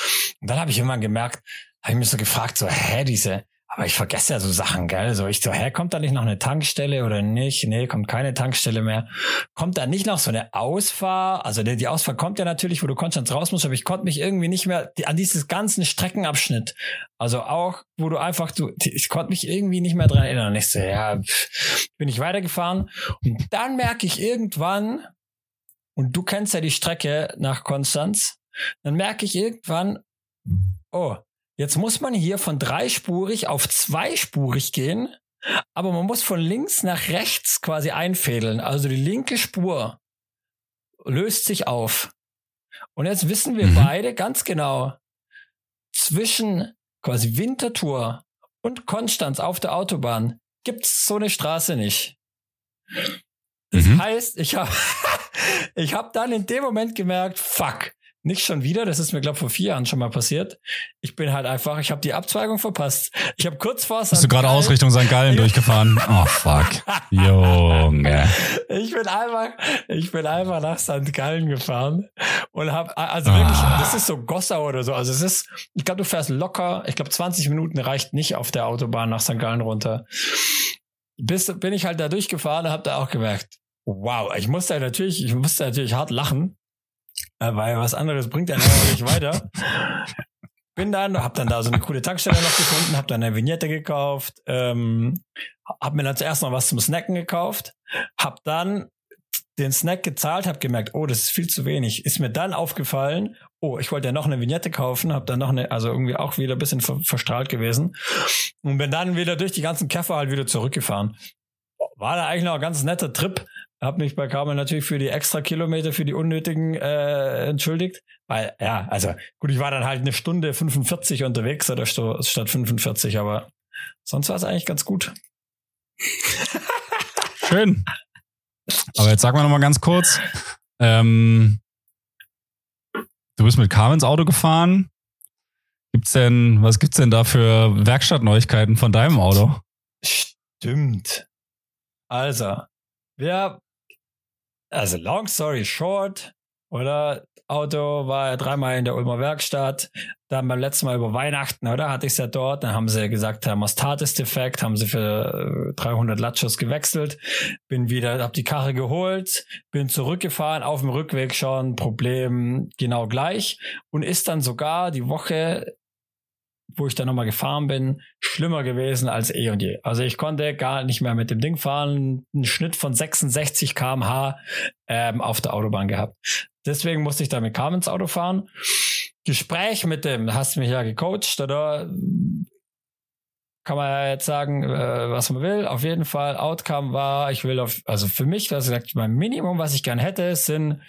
A: Und dann habe ich irgendwann gemerkt, habe ich mich so gefragt, so, hä, diese, aber ich vergesse ja so Sachen, gell? So, ich so, hä, kommt da nicht noch eine Tankstelle oder nicht? Nee, kommt keine Tankstelle mehr. Kommt da nicht noch so eine Ausfahrt? Also die, die Ausfahrt kommt ja natürlich, wo du Konstanz raus musst, aber ich konnte mich irgendwie nicht mehr an dieses ganzen Streckenabschnitt, also auch, wo du einfach, du, ich konnte mich irgendwie nicht mehr dran erinnern. Ich so, ja, bin ich weitergefahren. Und dann merke ich irgendwann, und du kennst ja die Strecke nach Konstanz, dann merke ich irgendwann, oh, Jetzt muss man hier von dreispurig auf zweispurig gehen, aber man muss von links nach rechts quasi einfädeln. Also die linke Spur löst sich auf. Und jetzt wissen wir mhm. beide ganz genau, zwischen quasi Winterthur und Konstanz auf der Autobahn gibt's so eine Straße nicht. Das mhm. heißt, ich habe ich hab dann in dem Moment gemerkt, fuck, nicht schon wieder, das ist mir, glaube vor vier Jahren schon mal passiert. Ich bin halt einfach, ich habe die Abzweigung verpasst. Ich habe kurz vor
B: Bist du gerade aus Richtung St. Gallen durchgefahren? Oh fuck. Junge.
A: Ich bin einfach, ich bin einfach nach St. Gallen gefahren und habe, also wirklich, ah. das ist so Gossau oder so. Also es ist, ich glaube, du fährst locker, ich glaube 20 Minuten reicht nicht auf der Autobahn nach St. Gallen runter. Bis bin ich halt da durchgefahren und habe da auch gemerkt, wow, ich musste natürlich, ich musste natürlich hart lachen weil was anderes bringt einen nicht weiter. bin dann, hab dann da so eine coole Tankstelle noch gefunden, hab dann eine Vignette gekauft, ähm, hab mir dann zuerst noch was zum Snacken gekauft, hab dann den Snack gezahlt, hab gemerkt, oh, das ist viel zu wenig. Ist mir dann aufgefallen, oh, ich wollte ja noch eine Vignette kaufen, hab dann noch eine, also irgendwie auch wieder ein bisschen ver verstrahlt gewesen und bin dann wieder durch die ganzen Käfer halt wieder zurückgefahren. War da eigentlich noch ein ganz netter Trip, hab mich bei Carmen natürlich für die extra Kilometer, für die unnötigen äh, entschuldigt. Weil, ja, also gut, ich war dann halt eine Stunde 45 unterwegs oder statt 45, aber sonst war es eigentlich ganz gut.
B: Schön. Aber jetzt sag mal noch mal ganz kurz. Ähm, du bist mit Carmens Auto gefahren. Gibt's denn, was gibt's denn da für Werkstattneuigkeiten von deinem Auto?
A: Stimmt. Also, wir also long story short, oder? Auto war ja dreimal in der Ulmer Werkstatt. Dann beim letzten Mal über Weihnachten, oder? Hatte ich es ja dort. Dann haben sie gesagt, Thermostat ist defekt. Haben sie für 300 äh, Latschos gewechselt. Bin wieder, hab die Karre geholt. Bin zurückgefahren. Auf dem Rückweg schon Problem genau gleich. Und ist dann sogar die Woche wo ich dann nochmal gefahren bin, schlimmer gewesen als eh und je. Also ich konnte gar nicht mehr mit dem Ding fahren, einen Schnitt von 66 kmh ähm, auf der Autobahn gehabt. Deswegen musste ich da mit Carmens Auto fahren. Gespräch mit dem, hast du mich ja gecoacht, oder? Kann man ja jetzt sagen, äh, was man will. Auf jeden Fall, Outcome war, ich will auf, also für mich, was gesagt, mein Minimum, was ich gern hätte, sind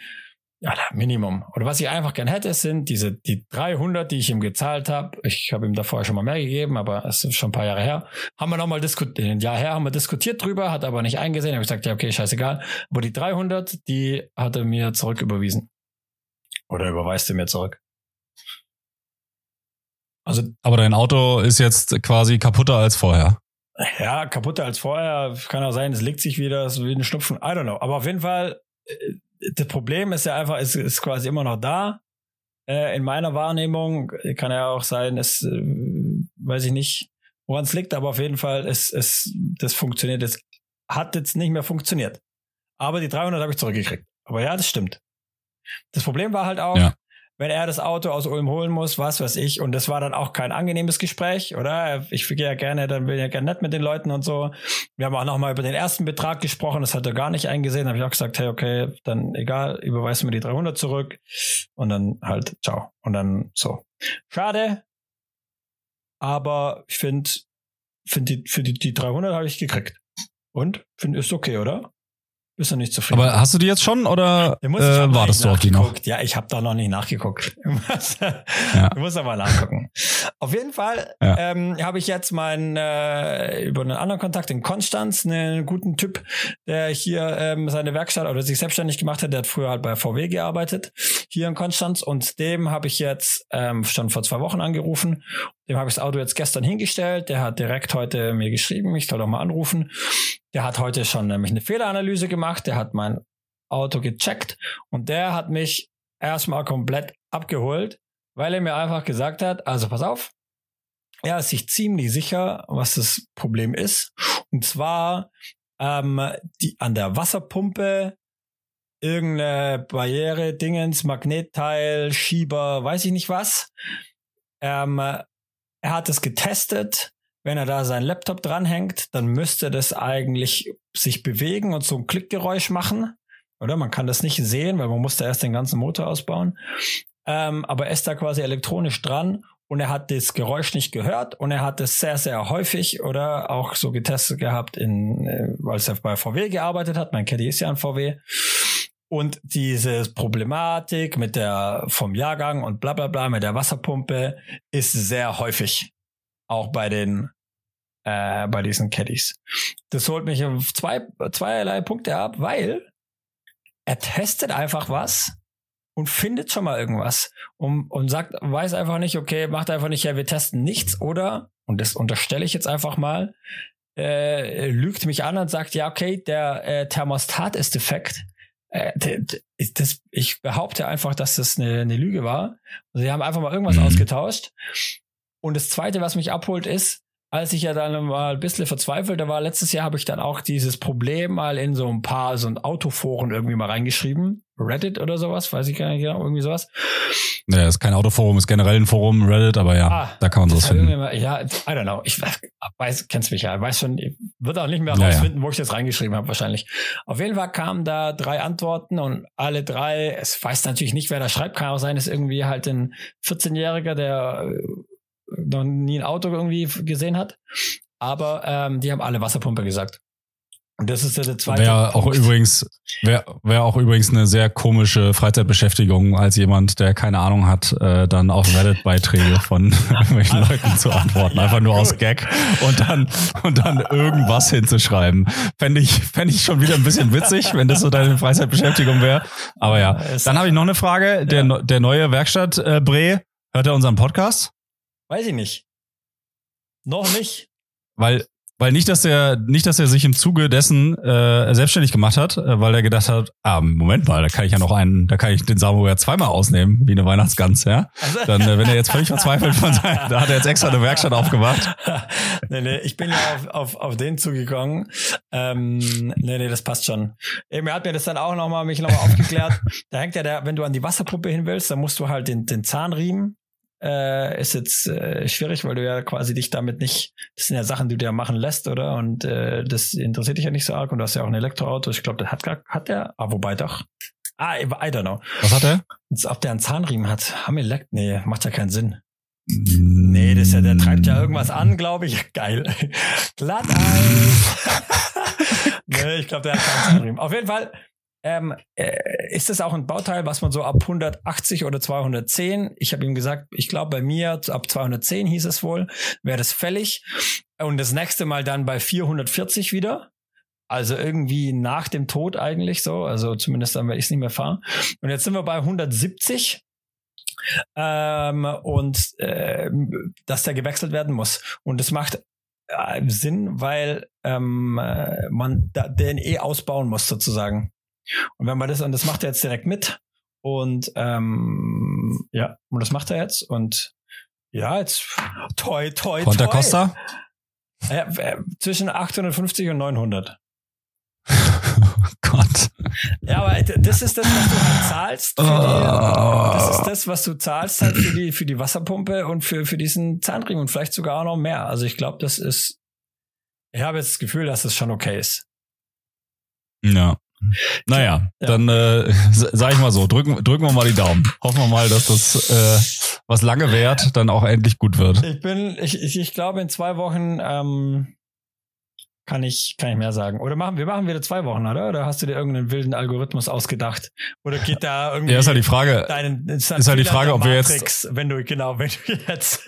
A: ja, Minimum. Oder was ich einfach gern hätte, sind diese die 300, die ich ihm gezahlt habe. Ich habe ihm davor schon mal mehr gegeben, aber es ist schon ein paar Jahre her. Haben wir nochmal diskutiert, ein Jahr her haben wir diskutiert drüber, hat aber nicht eingesehen. Habe ich gesagt, ja, okay, scheißegal. Aber die 300, die hat er mir zurück überwiesen. Oder überweist er mir zurück.
B: Also, aber dein Auto ist jetzt quasi kaputter als vorher.
A: Ja, kaputter als vorher. Kann auch sein, es legt sich wieder so wie ein Schnupfen. I don't know. Aber auf jeden Fall, äh, das Problem ist ja einfach, es ist quasi immer noch da. Äh, in meiner Wahrnehmung kann ja auch sein, es äh, weiß ich nicht, woran es liegt, aber auf jeden Fall, es, es, das funktioniert. Es hat jetzt nicht mehr funktioniert. Aber die 300 habe ich zurückgekriegt. Aber ja, das stimmt. Das Problem war halt auch, ja wenn er das Auto aus Ulm holen muss, was weiß ich. Und das war dann auch kein angenehmes Gespräch, oder? Ich gehe ja gerne, dann bin ich ja gerne nett mit den Leuten und so. Wir haben auch nochmal über den ersten Betrag gesprochen, das hat er gar nicht eingesehen. Da habe ich auch gesagt, hey, okay, dann egal, überweist mir die 300 zurück und dann halt, ciao. Und dann so. Schade, aber ich finde, find die, für die, die 300 habe ich gekriegt. Und? Finde, ist okay, oder? Bist du nicht zufrieden?
B: Aber hast du die jetzt schon oder äh, wartest du auf die noch?
A: Ja, ich habe da noch nicht nachgeguckt. ja. Du musst aber nachgucken. Auf jeden Fall ja. ähm, habe ich jetzt meinen äh, über einen anderen Kontakt in Konstanz, einen guten Typ, der hier ähm, seine Werkstatt oder sich selbstständig gemacht hat. Der hat früher halt bei VW gearbeitet hier in Konstanz und dem habe ich jetzt ähm, schon vor zwei Wochen angerufen dem habe ich das Auto jetzt gestern hingestellt. Der hat direkt heute mir geschrieben, ich soll doch mal anrufen. Der hat heute schon nämlich eine Fehleranalyse gemacht. Der hat mein Auto gecheckt und der hat mich erstmal komplett abgeholt, weil er mir einfach gesagt hat, also pass auf, er ist sich ziemlich sicher, was das Problem ist. Und zwar ähm, die, an der Wasserpumpe irgendeine Barriere, Dingens, Magnetteil, Schieber, weiß ich nicht was. Ähm, er hat es getestet. Wenn er da seinen Laptop dranhängt, dann müsste das eigentlich sich bewegen und so ein Klickgeräusch machen. Oder man kann das nicht sehen, weil man musste erst den ganzen Motor ausbauen. Ähm, aber er ist da quasi elektronisch dran und er hat das Geräusch nicht gehört und er hat es sehr, sehr häufig oder auch so getestet gehabt, in, äh, als er bei VW gearbeitet hat. Mein Caddy ist ja ein VW. Und diese Problematik mit der vom Jahrgang und bla bla bla mit der Wasserpumpe ist sehr häufig. Auch bei den äh, bei diesen Caddies. Das holt mich auf zwei, zweierlei Punkte ab, weil er testet einfach was und findet schon mal irgendwas und, und sagt, weiß einfach nicht, okay, macht einfach nicht, ja, wir testen nichts oder, und das unterstelle ich jetzt einfach mal, äh, lügt mich an und sagt, ja, okay, der äh, Thermostat ist defekt das, ich behaupte einfach, dass das eine, eine Lüge war. Also sie haben einfach mal irgendwas mhm. ausgetauscht. Und das Zweite, was mich abholt, ist, als ich ja dann mal ein bisschen verzweifelt war, letztes Jahr habe ich dann auch dieses Problem mal in so ein paar so ein Autoforen irgendwie mal reingeschrieben. Reddit oder sowas, weiß ich gar nicht genau, irgendwie sowas.
B: Ja, ist kein Autoforum, ist generell ein Forum, Reddit, aber ja, ah, da kann man sowas finden.
A: Mal, ja, I don't know. Ich weiß, kennst mich ja, weiß schon, ich wird auch nicht mehr rausfinden, ja, ja. wo ich das reingeschrieben habe, wahrscheinlich. Auf jeden Fall kamen da drei Antworten und alle drei, es weiß natürlich nicht, wer da schreibt, kann auch sein, ist irgendwie halt ein 14-Jähriger, der äh, noch nie ein Auto irgendwie gesehen hat. Aber ähm, die haben alle Wasserpumpe gesagt. Und das ist ja der zweite.
B: Wäre auch übrigens, wäre wär auch übrigens eine sehr komische Freizeitbeschäftigung, als jemand, der keine Ahnung hat, äh, dann auf Reddit-Beiträge von irgendwelchen Leuten zu antworten. Einfach nur aus Gag und dann, und dann irgendwas hinzuschreiben. Fände ich, fände ich schon wieder ein bisschen witzig, wenn das so deine Freizeitbeschäftigung wäre. Aber ja. Dann habe ich noch eine Frage. Der, der neue Werkstatt, äh, Bre, hört er unseren Podcast?
A: Weiß ich nicht. Noch nicht.
B: Weil weil nicht, dass er nicht, dass er sich im Zuge dessen äh, selbstständig gemacht hat, äh, weil er gedacht hat, ah, Moment mal, da kann ich ja noch einen, da kann ich den Samuel ja zweimal ausnehmen, wie eine Weihnachtsgans, ja. Dann, äh, wenn er jetzt völlig verzweifelt von sein, da hat er jetzt extra eine Werkstatt aufgemacht.
A: nee, nee, ich bin ja auf, auf, auf den zugegangen. Ähm, nee, nee, das passt schon. Eben, er hat mir das dann auch nochmal, mich nochmal aufgeklärt. Da hängt ja der, wenn du an die Wasserpumpe hin willst, dann musst du halt den, den Zahnriemen äh, ist jetzt äh, schwierig, weil du ja quasi dich damit nicht, das sind ja Sachen, die du ja machen lässt, oder? Und äh, das interessiert dich ja nicht so arg und du hast ja auch ein Elektroauto. Ich glaube, der hat gar, hat der, ah, wobei doch. Ah, I don't know.
B: Was hat er?
A: Ob der einen Zahnriemen hat. Haben Elekt? Nee, macht ja keinen Sinn. Nee, das ist ja, der treibt ja irgendwas an, glaube ich. Geil. Glatteis. nee, ich glaube, der hat keinen Zahnriemen. Auf jeden Fall, ähm, äh, ist das auch ein Bauteil, was man so ab 180 oder 210, ich habe ihm gesagt, ich glaube bei mir ab 210 hieß es wohl, wäre das fällig. Und das nächste Mal dann bei 440 wieder. Also irgendwie nach dem Tod eigentlich so. Also zumindest dann werde ich es nicht mehr fahren. Und jetzt sind wir bei 170. Ähm, und äh, dass der gewechselt werden muss. Und das macht äh, Sinn, weil ähm, äh, man da, den eh ausbauen muss sozusagen. Und wenn man das, und das macht er jetzt direkt mit. Und ähm, ja, und das macht er jetzt. Und ja, jetzt toi, toi,
B: toi. Costa?
A: Ja, äh, zwischen 850 und 900.
B: oh Gott.
A: Ja, aber das ist das, was du halt zahlst. Für die, oh. Das ist das, was du zahlst halt für die, für die Wasserpumpe und für, für diesen Zahnriemen und vielleicht sogar auch noch mehr. Also ich glaube, das ist, ich habe jetzt das Gefühl, dass es schon okay ist.
B: Ja. Naja, ja. dann äh, sag ich mal so, drücken, drücken wir mal die Daumen. Hoffen wir mal, dass das, äh, was lange währt, dann auch endlich gut wird.
A: Ich bin, ich, ich, ich glaube, in zwei Wochen ähm, kann ich, kann ich mehr sagen. Oder machen wir machen wieder zwei Wochen, oder? Oder hast du dir irgendeinen wilden Algorithmus ausgedacht? Oder geht da irgendwie?
B: Ja, ist halt die Frage. Deinen, ist, ist halt die Frage, ob wir jetzt,
A: wenn du genau, wenn du jetzt.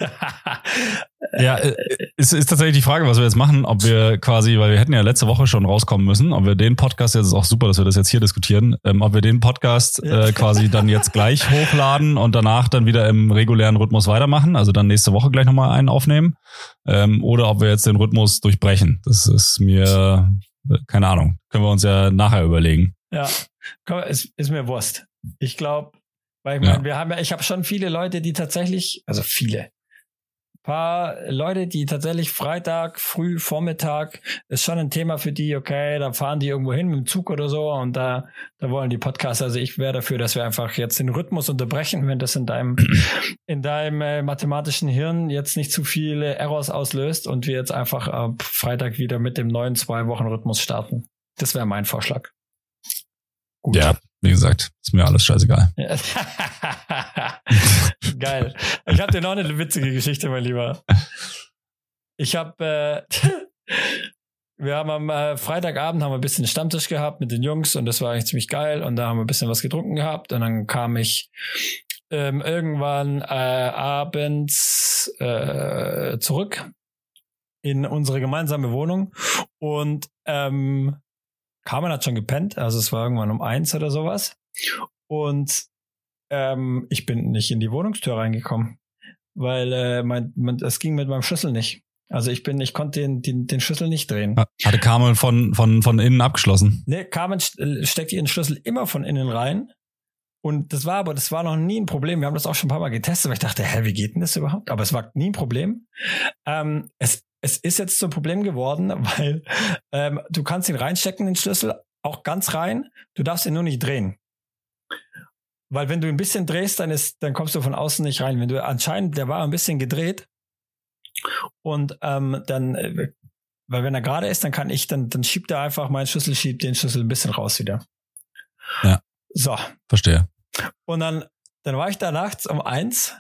B: ja, äh, ist, ist tatsächlich die Frage, was wir jetzt machen, ob wir quasi, weil wir hätten ja letzte Woche schon rauskommen müssen, ob wir den Podcast jetzt ist auch super, dass wir das jetzt hier diskutieren, ähm, ob wir den Podcast äh, quasi dann jetzt gleich hochladen und danach dann wieder im regulären Rhythmus weitermachen, also dann nächste Woche gleich nochmal einen aufnehmen, ähm, oder ob wir jetzt den Rhythmus durchbrechen. Das ist mir keine Ahnung, können wir uns ja nachher überlegen.
A: Ja, komm, ist, ist mir Wurst. Ich glaube, weil ich meine, ja. wir haben ja, ich habe schon viele Leute, die tatsächlich, also viele, paar Leute, die tatsächlich Freitag, früh, Vormittag, ist schon ein Thema für die, okay, da fahren die irgendwo hin mit dem Zug oder so und da, da wollen die Podcasts, also ich wäre dafür, dass wir einfach jetzt den Rhythmus unterbrechen, wenn das in deinem, in deinem äh, mathematischen Hirn jetzt nicht zu viele Errors auslöst und wir jetzt einfach ab Freitag wieder mit dem neuen zwei Wochen Rhythmus starten. Das wäre mein Vorschlag.
B: Gut. Ja, wie gesagt, ist mir alles scheißegal.
A: Geil. Ich habe dir noch eine witzige Geschichte, mein Lieber. Ich habe, äh, wir haben am äh, Freitagabend haben wir ein bisschen Stammtisch gehabt mit den Jungs und das war eigentlich ziemlich geil und da haben wir ein bisschen was getrunken gehabt und dann kam ich ähm, irgendwann äh, abends äh, zurück in unsere gemeinsame Wohnung und ähm, Carmen hat schon gepennt, also es war irgendwann um eins oder sowas. Und ähm, ich bin nicht in die Wohnungstür reingekommen, weil äh, mein, mein, es ging mit meinem Schlüssel nicht. Also ich bin, ich konnte den, den, den Schlüssel nicht drehen.
B: Hatte Carmen von, von, von innen abgeschlossen?
A: Nee, Carmen steckt ihren Schlüssel immer von innen rein. Und das war aber, das war noch nie ein Problem. Wir haben das auch schon ein paar Mal getestet, weil ich dachte, hä, wie geht denn das überhaupt? Aber es war nie ein Problem. Ähm, es es ist jetzt so ein Problem geworden, weil ähm, du kannst ihn reinstecken, den Schlüssel, auch ganz rein. Du darfst ihn nur nicht drehen. Weil wenn du ein bisschen drehst, dann ist, dann kommst du von außen nicht rein. Wenn du anscheinend, der war ein bisschen gedreht und ähm, dann, äh, weil wenn er gerade ist, dann kann ich, dann, dann schiebt er einfach, mein Schlüssel schiebt den Schlüssel ein bisschen raus wieder.
B: Ja.
A: So.
B: Verstehe.
A: Und dann, dann war ich da nachts um eins,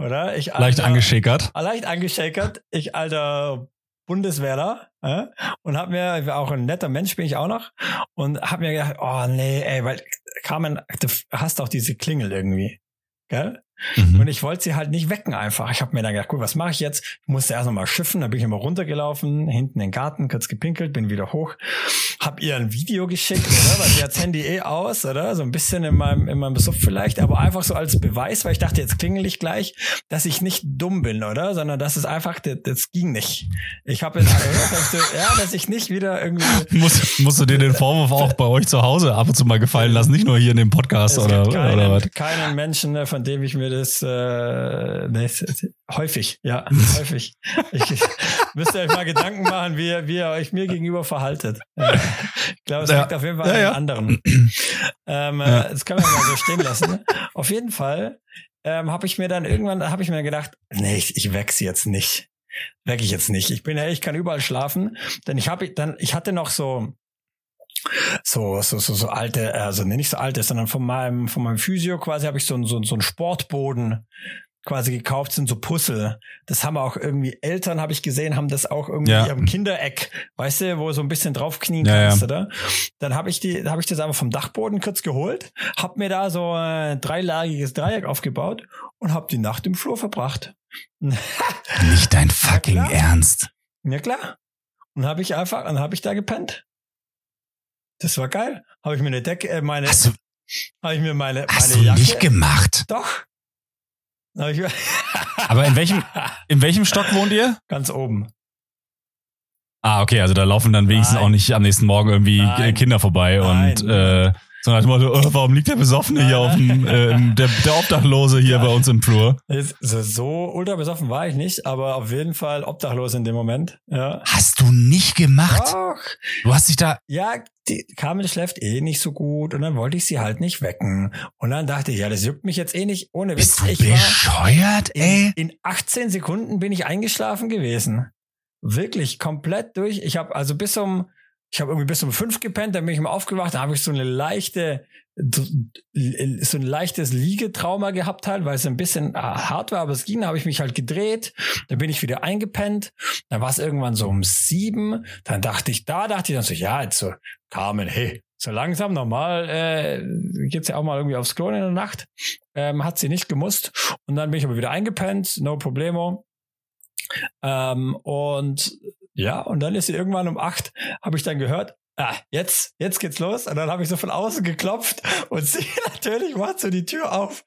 A: oder? Ich
B: leicht
A: alter,
B: angeschäkert.
A: Leicht angeschäkert. Ich alter Bundeswehrler äh, und hab mir auch ein netter Mensch bin ich auch noch und hab mir gedacht, oh nee, ey, weil Carmen, du hast auch diese Klingel irgendwie, gell? Mhm. Und ich wollte sie halt nicht wecken einfach. Ich habe mir dann gedacht, gut, was mache ich jetzt? Ich musste erst nochmal schiffen, dann bin ich immer runtergelaufen, hinten in den Garten, kurz gepinkelt, bin wieder hoch, hab ihr ein Video geschickt, oder? Weil sie hat das Handy eh aus, oder? So ein bisschen in meinem, in meinem Besuch vielleicht, aber einfach so als Beweis, weil ich dachte, jetzt klingel ich gleich, dass ich nicht dumm bin, oder? Sondern dass es einfach, das, das ging nicht. Ich habe jetzt, du, ja, dass ich nicht wieder irgendwie.
B: Muss, musst du dir den Vorwurf auch bei euch zu Hause ab und zu mal gefallen lassen, nicht nur hier in dem Podcast
A: es
B: oder,
A: keinen,
B: oder was?
A: Keinen Menschen, von dem ich mir das äh, nee, häufig, ja, häufig. Ich müsst ihr euch mal Gedanken machen, wie, ihr, wie ihr euch mir gegenüber verhaltet. Ich glaube, es
B: Ja.
A: liegt auf jeden Fall
B: Ja,
A: an
B: ja.
A: den anderen. Ähm,
B: Ja.
A: äh, Das können wir mal so stehen lassen. Auf jeden Fall ähm, habe ich mir dann irgendwann, habe ich mir gedacht, nee, ich, ich weck sie jetzt nicht. Weck ich jetzt nicht. Ich bin ja, ich kann überall schlafen, denn ich habe dann, ich hatte noch so so so so so alte also nee, nicht so alte sondern von meinem von meinem Physio quasi habe ich so ein so, so ein Sportboden quasi gekauft sind so Puzzle das haben auch irgendwie Eltern habe ich gesehen haben das auch irgendwie
B: Ja.
A: am Kindereck weißt du wo so ein bisschen draufknien
B: Ja,
A: kannst
B: ja.
A: oder dann habe ich die habe ich das einfach vom Dachboden kurz geholt hab mir da so ein dreilagiges Dreieck aufgebaut und hab die Nacht im Flur verbracht
B: Nicht dein fucking. Ernst.
A: ja klar. Und habe ich einfach, dann habe ich da gepennt. Das war geil. Habe ich mir eine Decke, äh, meine,
B: Hast du,
A: habe ich mir meine,
B: hast
A: meine
B: du
A: Jacke.
B: nicht gemacht?
A: Doch.
B: Aber in welchem, in welchem Stock wohnt ihr?
A: Ganz oben.
B: Ah, okay, also da laufen dann wenigstens
A: Nein.
B: auch nicht am nächsten Morgen irgendwie
A: Nein.
B: Kinder vorbei
A: Nein.
B: und äh, sondern halt immer so, oh, warum liegt der Besoffene hier auf dem, äh, der, der Obdachlose hier
A: Ja.
B: bei uns im Flur?
A: So, so ultra besoffen war ich nicht, aber auf jeden Fall obdachlos in dem Moment. Ja.
B: Hast du nicht gemacht?
A: Doch.
B: Du hast dich da,
A: Ja, die Carmen schläft eh nicht so gut und dann wollte ich sie halt nicht wecken. Und dann dachte ich, ja, das juckt mich jetzt eh nicht. Ohne
B: bist
A: Witz,
B: du
A: ich war
B: bescheuert, ey?
A: in, in 18 Sekunden bin ich eingeschlafen gewesen. Wirklich komplett durch. Ich habe also bis um ich habe irgendwie bis um fünf gepennt, dann bin ich mal aufgewacht, da habe ich so eine leichte so ein leichtes Liegetrauma gehabt halt, weil es ein bisschen ah, hart war, aber es ging, da habe ich mich halt gedreht, dann bin ich wieder eingepennt, dann war es irgendwann so um sieben, dann dachte ich, da dachte ich dann so, ja, jetzt so, Carmen, hey, so langsam, normal äh, geht's ja auch mal irgendwie aufs Klo in der Nacht, ähm, hat sie nicht gemusst. Und dann bin ich aber wieder eingepennt, no problemo. Ähm, und ja, und dann ist sie irgendwann um acht, habe ich dann gehört, ah, jetzt, jetzt geht's los. Und dann habe ich so von außen geklopft und sie natürlich macht so die Tür auf.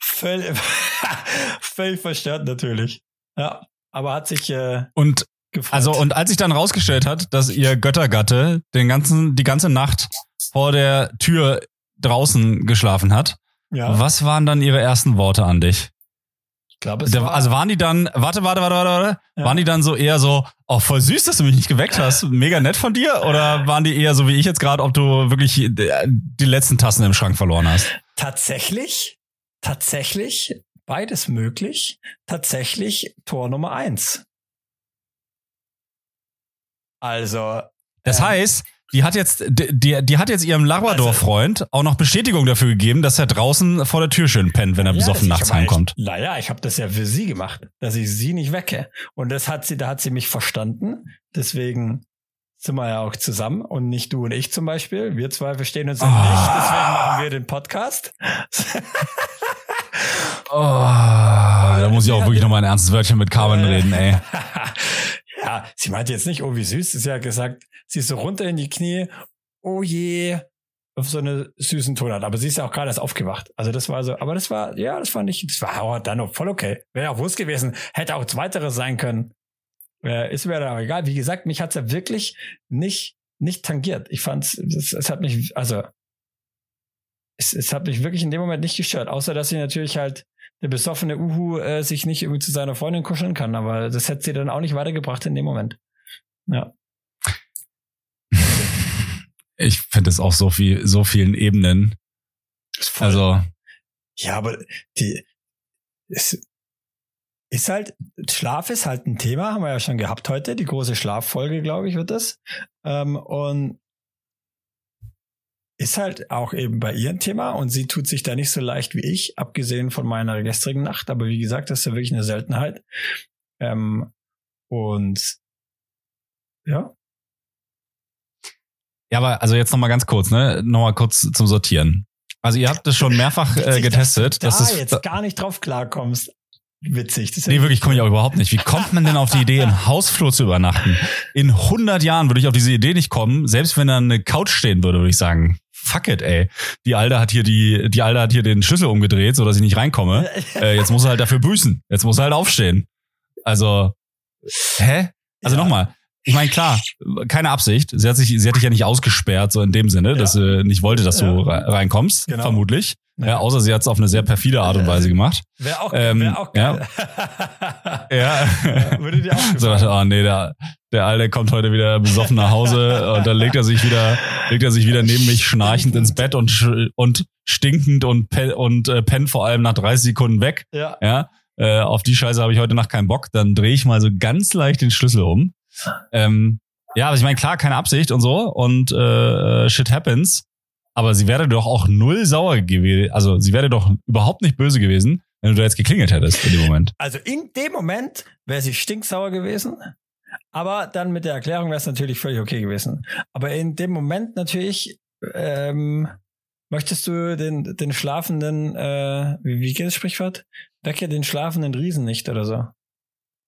A: Völlig, völlig verstört natürlich. Ja, aber hat sich äh,
B: Und
A: gefreut.
B: also und als sich dann rausgestellt hat, dass ihr Göttergatte den ganzen die ganze Nacht vor der Tür draußen geschlafen hat,
A: ja,
B: was waren dann ihre ersten Worte an dich?
A: Ich glaube, es
B: Da,
A: war,
B: also waren die dann, warte, warte, warte, warte, warte,
A: Ja.
B: waren die dann so eher so, oh, voll süß, dass du mich nicht geweckt hast, mega nett von dir? Oder waren die eher so wie ich jetzt gerade, ob du wirklich die letzten Tassen im Schrank verloren hast?
A: tatsächlich, tatsächlich beides möglich. Tatsächlich Tor Nummer eins. Also,
B: Das
A: ähm,
B: heißt, die hat jetzt, die, die, hat jetzt ihrem Labrador-Freund auch noch Bestätigung dafür gegeben, dass er draußen vor der Tür schön pennt, wenn er
A: Ja,
B: besoffen nachts heimkommt.
A: Naja, ich habe das ja für sie gemacht, dass ich sie nicht wecke. Und das hat sie, da hat sie mich verstanden. Deswegen sind wir ja auch zusammen und nicht du und ich zum Beispiel. Wir zwei verstehen uns ja
B: Ah.
A: nicht, deswegen machen wir den Podcast.
B: Oh, da muss ich auch wirklich noch mal ein ernstes Wörtchen mit Carmen reden, ey.
A: ja, sie meinte jetzt nicht, oh wie süß, sie hat gesagt, sie ist so runter in die Knie, oh je, auf so eine süßen Tonart. Aber sie ist ja auch gerade erst aufgewacht. Also das war so, aber das war, ja, das war nicht, das war auch dann noch voll okay. Wäre auch Wurst gewesen, hätte auch zweiteres sein können. Äh, ist mir dann auch egal. Wie gesagt, mich hat's ja wirklich nicht, nicht tangiert. Ich fand's, es, es hat mich, also, es, es hat mich wirklich in dem Moment nicht gestört, außer dass sie natürlich halt der besoffene Uhu äh, sich nicht irgendwie zu seiner Freundin kuscheln kann, aber das hätte sie dann auch nicht weitergebracht in dem Moment. Ja.
B: Ich finde es auf so viel, so vielen Ebenen. Also.
A: Ja, aber die, es ist halt, Schlaf ist halt ein Thema, haben wir ja schon gehabt heute, die große Schlaffolge, glaube ich, wird das. Ähm, und ist halt auch eben bei ihr ein Thema und sie tut sich da nicht so leicht wie ich, abgesehen von meiner gestrigen Nacht. Aber wie gesagt, das ist ja wirklich eine Seltenheit. Ähm, und ja.
B: Ja, aber also jetzt nochmal ganz kurz, ne? Nochmal kurz zum Sortieren. Also ihr habt das schon mehrfach äh, getestet.
A: Dass
B: dass
A: du da
B: es,
A: jetzt gar nicht drauf klarkommst. Witzig. Das
B: Nee, wirklich komme ich auch überhaupt nicht. Wie kommt man denn auf die Idee, im Hausflur zu übernachten? In 100 Jahren würde ich auf diese Idee nicht kommen. Selbst wenn da eine Couch stehen würde, würde ich sagen, fuck it, ey. Die Alte hat hier die, die Alte hat hier den Schlüssel umgedreht, so dass ich nicht reinkomme. Äh, jetzt muss er halt dafür büßen. Jetzt muss er halt aufstehen. Also, hä? Also
A: Ja.
B: nochmal. Ich meine, klar, keine Absicht. Sie hat sich, sie hat dich ja nicht ausgesperrt, so in dem Sinne, dass sie nicht wollte, dass du
A: Ja.
B: re- reinkommst,
A: Genau.
B: vermutlich.
A: Ja.
B: Ja, außer sie hat es auf eine sehr perfide Art und Weise gemacht.
A: Wäre auch,
B: Ähm,
A: wär auch
B: ja.
A: geil.
B: Ja.
A: Würde dir auch
B: So
A: gefallen.
B: dachte, oh nee, der, der Alte kommt heute wieder besoffen nach Hause und dann legt er sich wieder, legt er sich wieder neben mich schnarchend ins Bett und, und stinkend und, und äh, pennt vor allem nach 30 Sekunden weg.
A: Ja.
B: Ja, äh, auf die Scheiße habe ich heute Nacht keinen Bock. Dann drehe ich mal so ganz leicht den Schlüssel um. Ähm, ja, aber ich meine, klar, keine Absicht und so und äh, äh, shit happens. Aber sie wäre doch auch null sauer gewesen. Also sie wäre doch überhaupt nicht böse gewesen, wenn du da jetzt geklingelt hättest in dem Moment.
A: Also in dem Moment wäre sie stinksauer gewesen. Aber dann mit der Erklärung wäre es natürlich völlig okay gewesen. Aber in dem Moment natürlich ähm, möchtest du den, den schlafenden, äh, wie, wie geht das Sprichwort? Wecke den schlafenden Riesen nicht oder so.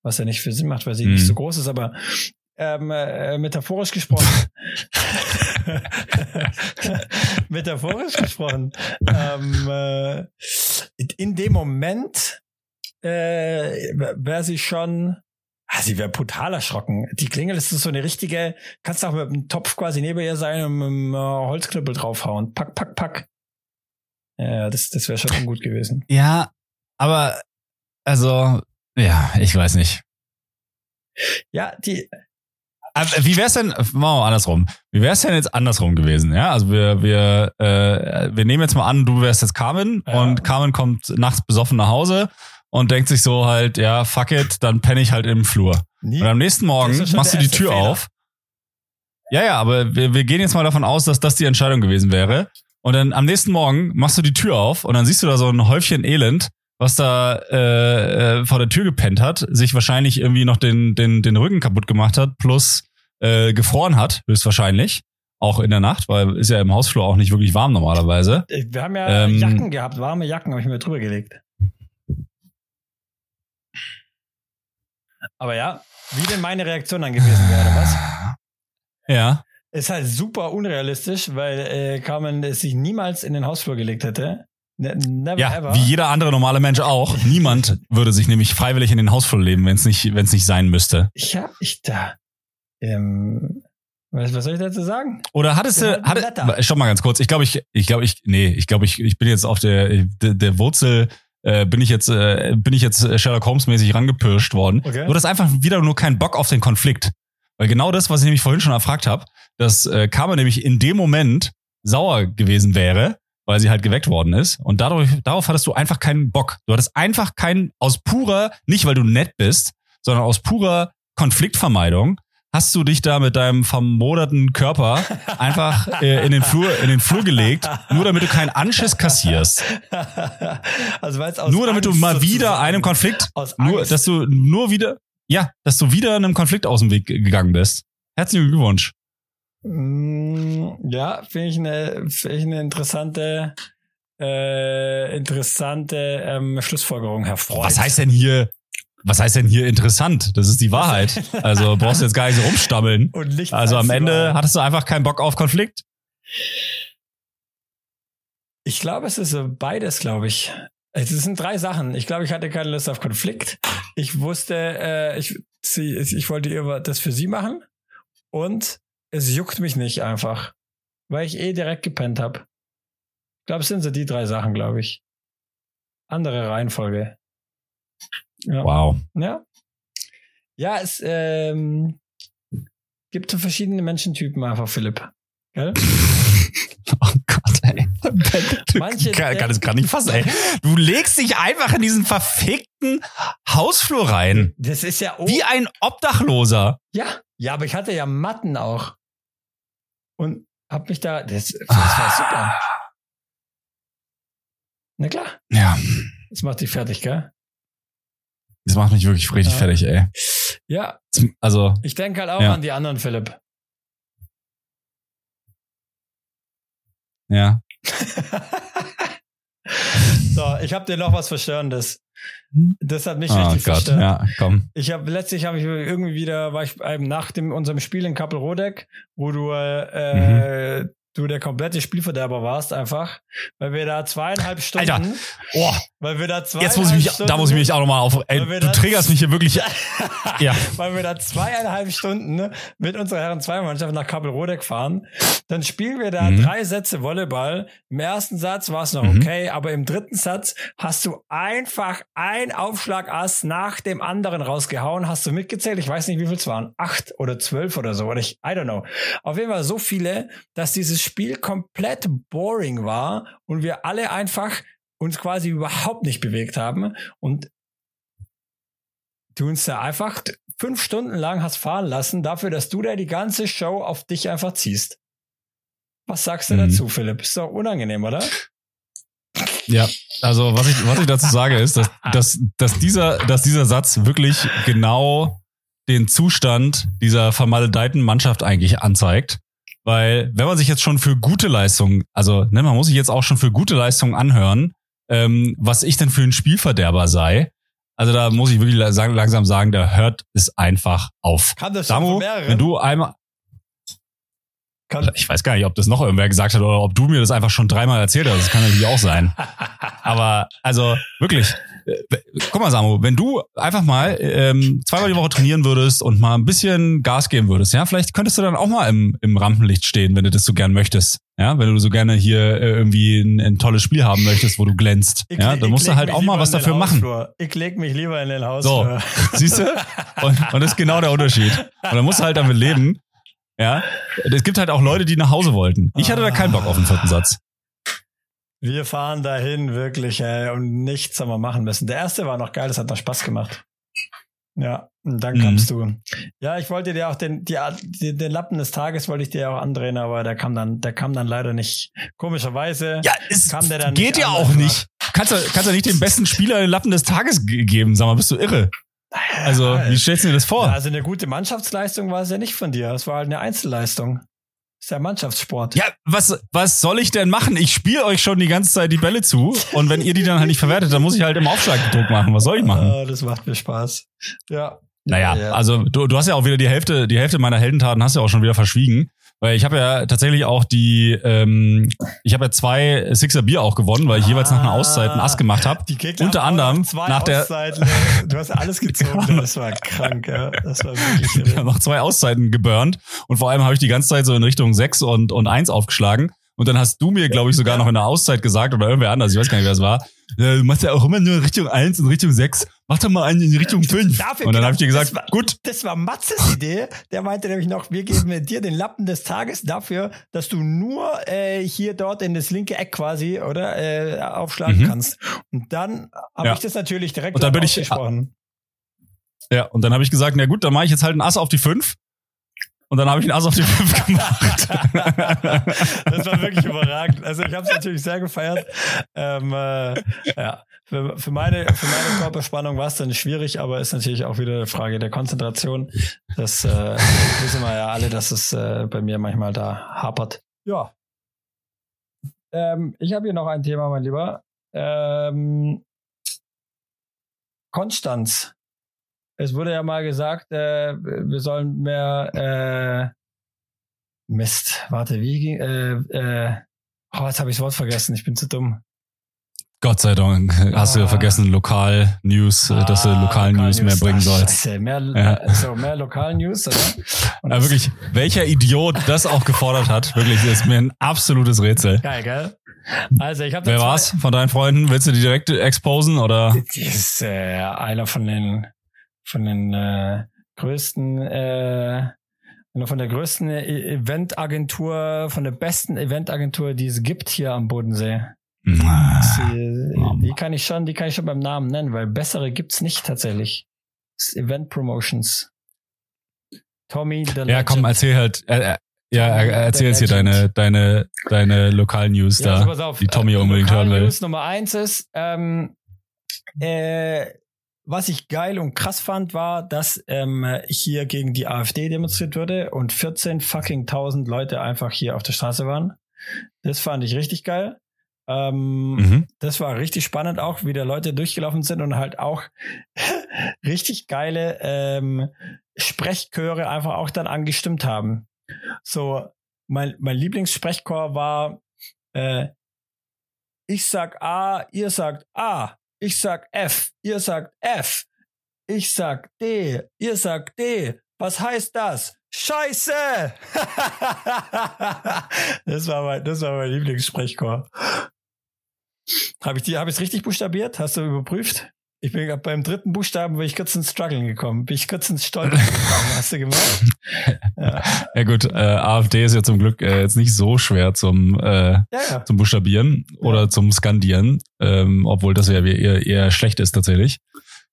A: Was ja nicht viel Sinn macht, weil sie
B: Mhm.
A: nicht so groß ist, aber ähm, äh, metaphorisch gesprochen. metaphorisch gesprochen. Ähm, äh, in dem Moment äh, wäre sie schon, ah, sie wäre brutal erschrocken. Die Klingel ist so eine richtige, kannst auch mit einem Topf quasi neben ihr sein und mit einem äh, Holzknüppel draufhauen. Pack, pack, pack. Ja, das, das wäre schon ungut gewesen.
B: Ja, aber also, ja, ich weiß nicht.
A: Ja, die,
B: Aber wie wär's denn, machen wir mal andersrum. Wie wär's denn jetzt andersrum gewesen? Ja, also wir, wir, äh, wir nehmen jetzt mal an, du wärst jetzt Carmen
A: Ja.
B: und Carmen kommt nachts besoffen nach Hause und denkt sich so halt, ja, fuck it, dann penne ich halt im Flur.
A: nie,
B: Und am nächsten Morgen machst du die Tür
A: Fehler.
B: auf. Ja, ja, aber wir, wir gehen jetzt mal davon aus, dass das die Entscheidung gewesen wäre. Und dann am nächsten Morgen machst du die Tür auf und dann siehst du da so ein Häufchen Elend, was da äh, äh, vor der Tür gepennt hat, sich wahrscheinlich irgendwie noch den, den, den Rücken kaputt gemacht hat, plus äh, gefroren hat, höchstwahrscheinlich. Auch in der Nacht, weil ist ja im Hausflur auch nicht wirklich warm normalerweise.
A: wir haben ja
B: Ähm,
A: Jacken gehabt, warme Jacken habe ich mir drüber gelegt. Aber ja, wie denn meine Reaktion dann gewesen wäre, was?
B: Ja.
A: Ist halt super unrealistisch, weil äh, Carmen es sich niemals in den Hausflur gelegt hätte. Ne, never
B: Ja,
A: ever.
B: wie jeder andere normale Mensch auch. Niemand würde sich nämlich freiwillig in den Hausflur leben, wenn es nicht, wenn es nicht sein müsste.
A: Ja, ich da. Ähm, was, was soll ich dazu sagen?
B: Oder hattest du, hatte, stopp mal ganz kurz. Ich glaube, ich, ich glaube, ich, nee, ich glaube, ich, ich bin jetzt auf der, der, der Wurzel, äh, bin ich jetzt, äh, bin ich jetzt Sherlock Holmes mäßig rangepirscht worden.
A: Okay.
B: Du hattest einfach wieder nur keinen Bock auf den Konflikt. Weil genau das, was ich nämlich vorhin schon erfragt habe, dass äh, Karma nämlich in dem Moment sauer gewesen wäre, weil sie halt geweckt worden ist. Und dadurch, darauf hattest du einfach keinen Bock. Du hattest einfach keinen, aus purer, nicht weil du nett bist, sondern aus purer Konfliktvermeidung, hast du dich da mit deinem vermoderten Körper einfach äh, in den Flur, in den Flur gelegt, nur damit du keinen Anschiss kassierst.
A: also aus
B: Nur damit du
A: Angst
B: mal wieder einem Konflikt
A: aus
B: nur, dass du nur wieder, ja, dass du wieder einem Konflikt aus dem Weg gegangen bist. Herzlichen Glückwunsch.
A: Mm, Ja, finde ich eine, finde ich eine interessante, äh, interessante ähm, Schlussfolgerung, Herr Freud.
B: Was heißt denn hier, was heißt denn hier interessant? Das ist die Wahrheit. Also brauchst du jetzt gar nicht so rumstammeln.
A: Und nichts
B: Also am Ende hattest du einfach keinen Bock auf Konflikt.
A: Ich glaube, es ist beides, glaube ich. Es sind drei Sachen. Ich glaube, ich hatte keine Lust auf Konflikt. Ich wusste, äh, ich, sie, ich wollte ihr das für sie machen. Und es juckt mich nicht einfach. Weil ich eh direkt gepennt habe. Ich glaube, es sind so die drei Sachen, glaube ich. andere Reihenfolge. Ja.
B: Wow.
A: Ja. Ja, es ähm, gibt so verschiedene Menschentypen einfach, Philipp. Gell?
B: Oh Gott, ey.
A: Manche
B: kann, kann das gerade nicht fassen, ey. Du legst dich einfach in diesen verfickten Hausflur rein.
A: Das ist ja
B: Wie ein Obdachloser.
A: ja, ja, aber ich hatte ja Matten auch und hab mich da. Das, das war super. Na klar,
B: Ja,
A: das macht dich fertig, gell?
B: das macht mich wirklich richtig
A: Ja.
B: fertig, ey.
A: Ja,
B: Also,
A: ich denke halt auch
B: Ja.
A: an die anderen, Philipp.
B: ja.
A: so, ich habe dir noch was Verstörendes. Das hat mich
B: Oh
A: richtig
B: Gott,
A: verstört.
B: ja, komm.
A: Ich habe letztlich habe ich irgendwie wieder war ich nach dem unserem Spiel in Kappelrodeck, wo du äh,
B: Mhm.
A: Du der komplette Spielverderber warst einfach, weil wir da zweieinhalb Stunden,
B: Alter, Oh,
A: weil wir da zweieinhalb
B: jetzt muss ich mich,
A: Stunden,
B: da muss ich mich auch nochmal auf, ey, du triggerst mich hier wirklich, ja.
A: weil wir da zweieinhalb Stunden mit unserer Herren zwei Mannschaft nach Kappelrodeck fahren, dann spielen wir da
B: Mhm.
A: drei Sätze Volleyball. Im ersten Satz war es noch
B: Mhm.
A: okay, aber im dritten Satz hast du einfach ein Aufschlagass nach dem anderen rausgehauen. Hast du mitgezählt? Ich weiß nicht, wie viel es waren. Acht oder zwölf oder so. Oder ich, I don't know. Auf jeden Fall so viele, dass dieses Spiel komplett boring war und wir alle einfach uns quasi überhaupt nicht bewegt haben und du uns da einfach fünf Stunden lang hast fahren lassen, dafür, dass du da die ganze Show auf dich einfach ziehst. Was sagst du
B: Mhm.
A: dazu, Philipp? Ist doch unangenehm, oder?
B: Ja, also was ich, was ich dazu sage ist, dass, dass, dass, dieser, dass dieser Satz wirklich genau den Zustand dieser vermaledeiten Mannschaft eigentlich anzeigt. Weil wenn man sich jetzt schon für gute Leistungen, also ne, man muss sich jetzt auch schon für gute Leistungen anhören, ähm, was ich denn für ein Spielverderber sei. Also da muss ich wirklich langsam sagen, da hört es einfach auf.
A: Kann das schon
B: Damo, wenn du einmal,
A: Kann,
B: ich weiß gar nicht, ob das noch irgendwer gesagt hat oder ob du mir das einfach schon dreimal erzählt hast. Das kann natürlich auch sein. Aber also wirklich, guck mal, Samu, wenn du einfach mal ähm, zweimal die Woche trainieren würdest und mal ein bisschen Gas geben würdest, ja, vielleicht könntest du dann auch mal im, im Rampenlicht stehen, wenn du das so gern möchtest. Ja, wenn du so gerne hier äh, irgendwie ein, ein tolles Spiel haben möchtest, wo du glänzt.
A: Ich
B: ja, dann musst du halt auch mal was dafür machen.
A: Ich leg mich lieber in den Hausflur.
B: Siehst du? Und, und das ist genau der Unterschied. Und dann musst du halt damit leben. Ja, es gibt halt auch Leute, die nach Hause wollten. Ich hatte da keinen Bock auf den vierten Satz.
A: Wir fahren dahin wirklich, ey, und nichts haben wir machen müssen. Der erste war noch geil, das hat noch Spaß gemacht. Ja, und dann
B: Mhm.
A: kamst du. Ja, ich wollte dir auch den, die, den Lappen des Tages wollte ich dir auch andrehen, aber der kam dann, der kam dann leider nicht. Komischerweise.
B: Ja, es
A: Kam der dann
B: geht ja auch nicht. Kannst du, kannst du nicht den besten Spieler den Lappen des Tages ge- geben? Sag mal, bist du irre? Also, wie stellst du dir das vor?
A: Also eine gute Mannschaftsleistung war es ja nicht von dir. Es war halt eine Einzelleistung. Ist ja Mannschaftssport.
B: Ja, was, was soll ich denn machen? Ich spiele euch schon die ganze Zeit die Bälle zu und wenn ihr die dann halt nicht verwertet, dann muss ich halt im Aufschlagdruck machen. Was soll ich machen?
A: Ah, das macht mir Spaß. Ja.
B: Naja,
A: ja.
B: also du, du hast ja auch wieder die Hälfte, die Hälfte meiner Heldentaten hast du ja auch schon wieder verschwiegen. Weil ich habe ja tatsächlich auch die, ähm, ich habe ja zwei Sixer Bier auch gewonnen, weil ich jeweils nach einer Auszeit einen Ass gemacht habe. Unter anderem nach der-
A: Auszeiten. Du hast alles gezogen. Das war krank, ja. Das war wirklich
B: Ich habe noch zwei Auszeiten geburnt und vor allem habe ich die ganze Zeit so in Richtung 6 und, und 1 aufgeschlagen. Und dann hast du mir, glaube ich, sogar noch in der Auszeit gesagt oder irgendwer anders, ich weiß gar nicht, wer es war, ja, du machst ja auch immer nur in Richtung 1 und Richtung 6. Mach doch mal einen in Richtung 5.
A: Dafür-
B: Und dann
A: genau,
B: habe ich dir gesagt,
A: das war-
B: gut,
A: Das war Matzes Idee. Der meinte nämlich noch, wir geben dir den Lappen des Tages dafür, dass du nur äh, hier dort in das linke Eck quasi oder äh, aufschlagen
B: Mhm.
A: kannst. Und dann habe
B: Ja.
A: ich das natürlich direkt
B: Und dann bin ich-
A: ausgesprochen.
B: Ja, und dann habe ich gesagt, na gut, dann mache ich jetzt halt einen Ass auf die 5. Und dann habe ich einen Ass auf die 5 gemacht.
A: das war wirklich überragend. Also ich habe es natürlich sehr gefeiert. Ähm, äh, ja, für, meine, für meine Körperspannung war es dann schwierig, aber ist natürlich auch wieder eine Frage der Konzentration. Das äh, wissen wir ja alle, dass es äh, bei mir manchmal da hapert. Ja. Ähm, ich habe hier noch ein Thema, mein Lieber. Ähm, Konstanz. Es wurde ja mal gesagt, äh, wir sollen mehr äh, Mist. Warte, wie ging äh, äh, Oh, jetzt habe ich das Wort vergessen. Ich bin zu dumm.
B: Gott sei Dank hast du
A: Ah.
B: ja vergessen, Lokal-News, äh, dass du
A: Ah,
B: Lokal-News mehr bringen
A: Ach,
B: sollst.
A: Scheiße. Mehr,
B: Ja.
A: so, mehr Lokal-News, oder?
B: Ja, wirklich, welcher Idiot das auch gefordert hat, wirklich, ist mir ein absolutes Rätsel.
A: Geil, gell? Also ich habe
B: Wer war's von deinen Freunden? Willst du die direkt exposen oder?
A: Das ist äh, einer von den von den äh, größten äh, einer von der größten E- Eventagentur, von der besten Eventagentur, die es gibt hier am Bodensee. Die, die kann ich schon, die kann ich schon beim Namen nennen, weil bessere gibt's nicht tatsächlich. Event Promotions. Tommy the
B: Ja, komm,
A: Legend.
B: erzähl halt. Äh, äh, ja, er- erzähl jetzt hier deine,
A: Legend.
B: deine, deine lokalen News
A: Ja, also
B: da,
A: pass auf,
B: die Tommy
A: äh,
B: unbedingt hören will.
A: News Nummer eins ist, ähm, äh, was ich geil und krass fand, war, dass ähm, hier gegen die AfD demonstriert wurde und 14 fucking tausend Leute einfach hier auf der Straße waren. Das fand ich richtig geil. Ähm,
B: Mhm.
A: das war richtig spannend auch, wie da Leute durchgelaufen sind und halt auch richtig geile ähm, Sprechchöre einfach auch dann angestimmt haben. So, mein, mein Lieblingssprechchor war äh, ich sag A, ihr sagt A, ich sag F, ihr sagt F, ich sag D, ihr sagt D. Was heißt das? Scheiße! das war mein, das war mein Lieblingssprechchor. Habe ich die, habe ich es richtig buchstabiert? Hast du überprüft? Ich bin beim dritten Buchstaben, bin ich kurz ins Struggeln gekommen. Bin ich kurz ins Stolpern gekommen. Hast du gemacht? Ja,
B: Ja gut, äh, AfD ist ja zum Glück äh, jetzt nicht so schwer zum, äh,
A: ja. ja.
B: zum Buchstabieren oder zum Skandieren, ähm, obwohl das ja eher, eher schlecht ist tatsächlich.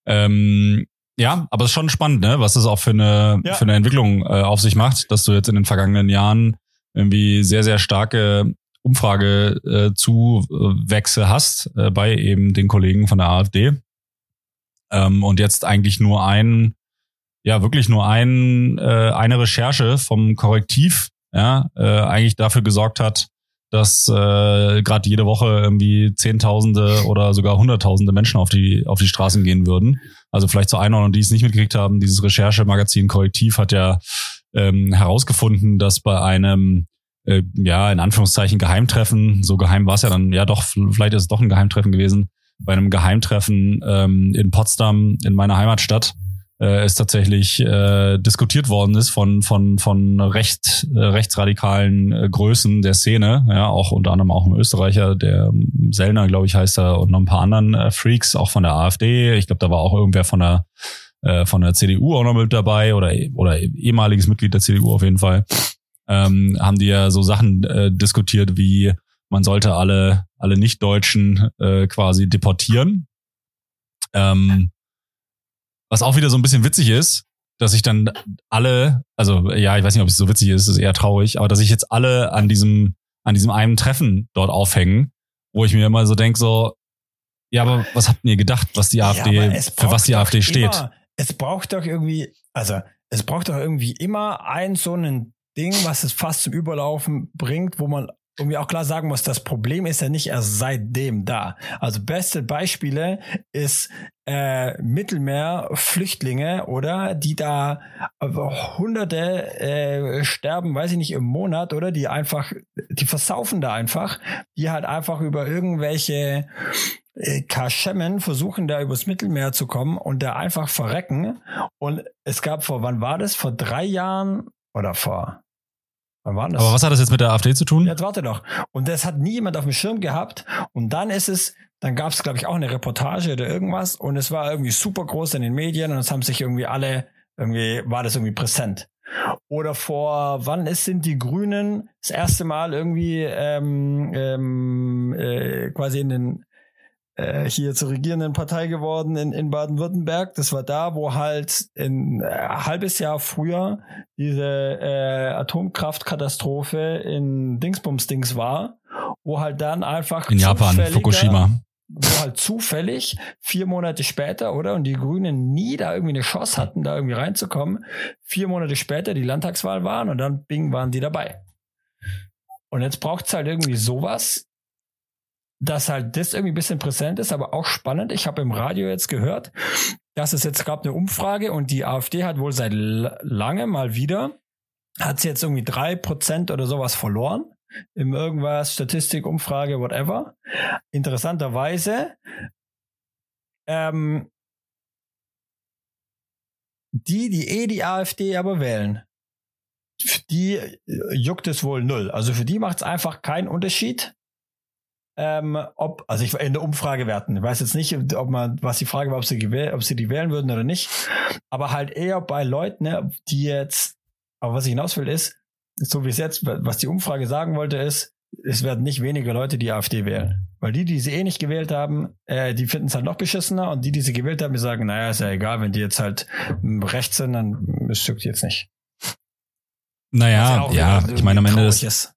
B: Ähm, ja, aber es ist schon spannend, ne, was das auch für eine, für eine Entwicklung äh, auf sich macht, dass du jetzt in den vergangenen Jahren irgendwie sehr, sehr starke Umfrage äh, Zuwächse hast äh, bei eben den Kollegen von der AfD. Ähm, und jetzt eigentlich nur ein, ja, wirklich nur ein, äh, eine Recherche vom Korrektiv, ja, äh, eigentlich dafür gesorgt hat, dass äh, gerade jede Woche irgendwie Zehntausende oder sogar Hunderttausende Menschen auf die, auf die Straßen gehen würden. Also vielleicht zur Einordnung, die es nicht mitgekriegt haben, dieses Recherchemagazin Korrektiv hat ja ähm, herausgefunden, dass bei einem äh, ja, in Anführungszeichen Geheimtreffen, so geheim war es ja dann, ja doch, vielleicht ist es doch ein Geheimtreffen gewesen, bei einem Geheimtreffen ähm, in Potsdam, in meiner Heimatstadt, äh, es tatsächlich äh, diskutiert worden ist von von von recht äh, rechtsradikalen äh, Größen der Szene, ja auch unter anderem auch ein Österreicher, der ähm, Sellner, glaube ich, heißt er, und noch ein paar anderen äh, Freaks, auch von der AfD. Ich glaube, da war auch irgendwer von der äh, von der CDU auch noch mit dabei oder oder ehemaliges Mitglied der CDU auf jeden Fall. Ähm, haben die ja so Sachen äh, diskutiert wie man sollte alle alle Nicht-Deutschen äh, quasi deportieren. Ähm, was auch wieder so ein bisschen witzig ist, dass ich dann alle, also ja, ich weiß nicht, ob es so witzig ist, ist eher traurig, aber dass ich jetzt alle an diesem, an diesem einen Treffen dort aufhängen, wo ich mir immer so denk so, ja, aber was habt ihr gedacht, was die AfD,
A: Ja,
B: für was die AfD steht?
A: Immer, es braucht doch irgendwie, also es braucht doch irgendwie immer ein so ein Ding, was es fast zum Überlaufen bringt, wo man irgendwie auch klar sagen muss, das Problem ist ja nicht erst seitdem da. Also beste Beispiele ist äh, Mittelmeer-Flüchtlinge, oder? Die da äh, Hunderte äh, sterben, weiß ich nicht, im Monat, oder? Die einfach, die versaufen da einfach, die halt einfach über irgendwelche äh, Kaschemmen versuchen da übers Mittelmeer zu kommen und da einfach verrecken. Und es gab vor, wann war das? Vor drei Jahren oder vor?
B: Aber was hat das jetzt mit der AfD zu tun?
A: Jetzt warte doch. Und das hat nie jemand auf dem Schirm gehabt. Und dann ist es, dann gab es, glaube ich, auch eine Reportage oder irgendwas. Und es war irgendwie super groß in den Medien und es haben sich irgendwie alle, irgendwie war das irgendwie präsent. Oder vor, wann ist, sind die Grünen das erste Mal irgendwie ähm, ähm, äh, quasi in den äh, hier zur regierenden Partei geworden in, in Baden-Württemberg. Das war da, wo halt ein äh, halbes Jahr früher diese äh, Atomkraftkatastrophe in Dingsbums-Dings war, wo halt dann einfach
B: In Japan, Fukushima.
A: wo halt zufällig vier Monate später, oder? Und die Grünen nie da irgendwie eine Chance hatten, da irgendwie reinzukommen. Vier Monate später die Landtagswahl waren und dann bing waren die dabei. Und jetzt braucht's halt irgendwie sowas, dass halt das irgendwie ein bisschen präsent ist, aber auch spannend. Ich habe im Radio jetzt gehört, dass es jetzt gab eine Umfrage und die AfD hat wohl seit langem mal wieder, hat sie jetzt irgendwie drei Prozent oder sowas verloren. Im irgendwas, Statistik, Umfrage, whatever. Interessanterweise, ähm, die, die eh die AfD aber wählen, die äh, juckt es wohl null. Also für die macht es einfach keinen Unterschied, ähm, ob, also ich in der Umfrage werten. Ich weiß jetzt nicht, ob man, was die Frage war, ob sie, ob sie die wählen würden oder nicht. Aber halt eher bei Leuten, ne, die jetzt, aber was ich hinaus will, ist, so wie es jetzt, was die Umfrage sagen wollte, ist, es werden nicht weniger Leute die AfD wählen. Weil die, die sie eh nicht gewählt haben, äh, die finden es halt noch beschissener und die, die sie gewählt haben, die sagen, naja, ist ja egal, wenn die jetzt halt rechts sind, dann es juckt jetzt nicht.
B: Naja, ja, ich meine, am Ende hm,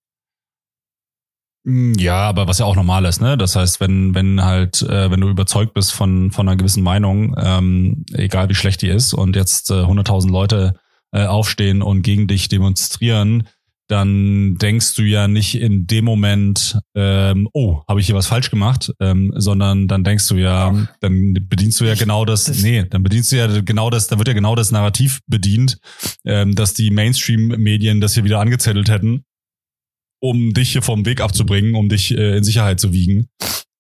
B: Ja, aber was ja auch normal ist, ne? Das heißt, wenn, wenn halt, äh, wenn du überzeugt bist von, von einer gewissen Meinung, ähm, egal wie schlecht die ist, und jetzt äh, 100.000 Leute äh, aufstehen und gegen dich demonstrieren, dann denkst du ja nicht in dem Moment, ähm, oh, habe ich hier was falsch gemacht, ähm, sondern dann denkst du ja, dann bedienst du ja genau das, das, nee, dann bedienst du ja genau das, da wird ja genau das Narrativ bedient, ähm, dass die Mainstream-Medien das hier wieder angezettelt hätten, um dich hier vom Weg abzubringen, um dich äh, in Sicherheit zu wiegen.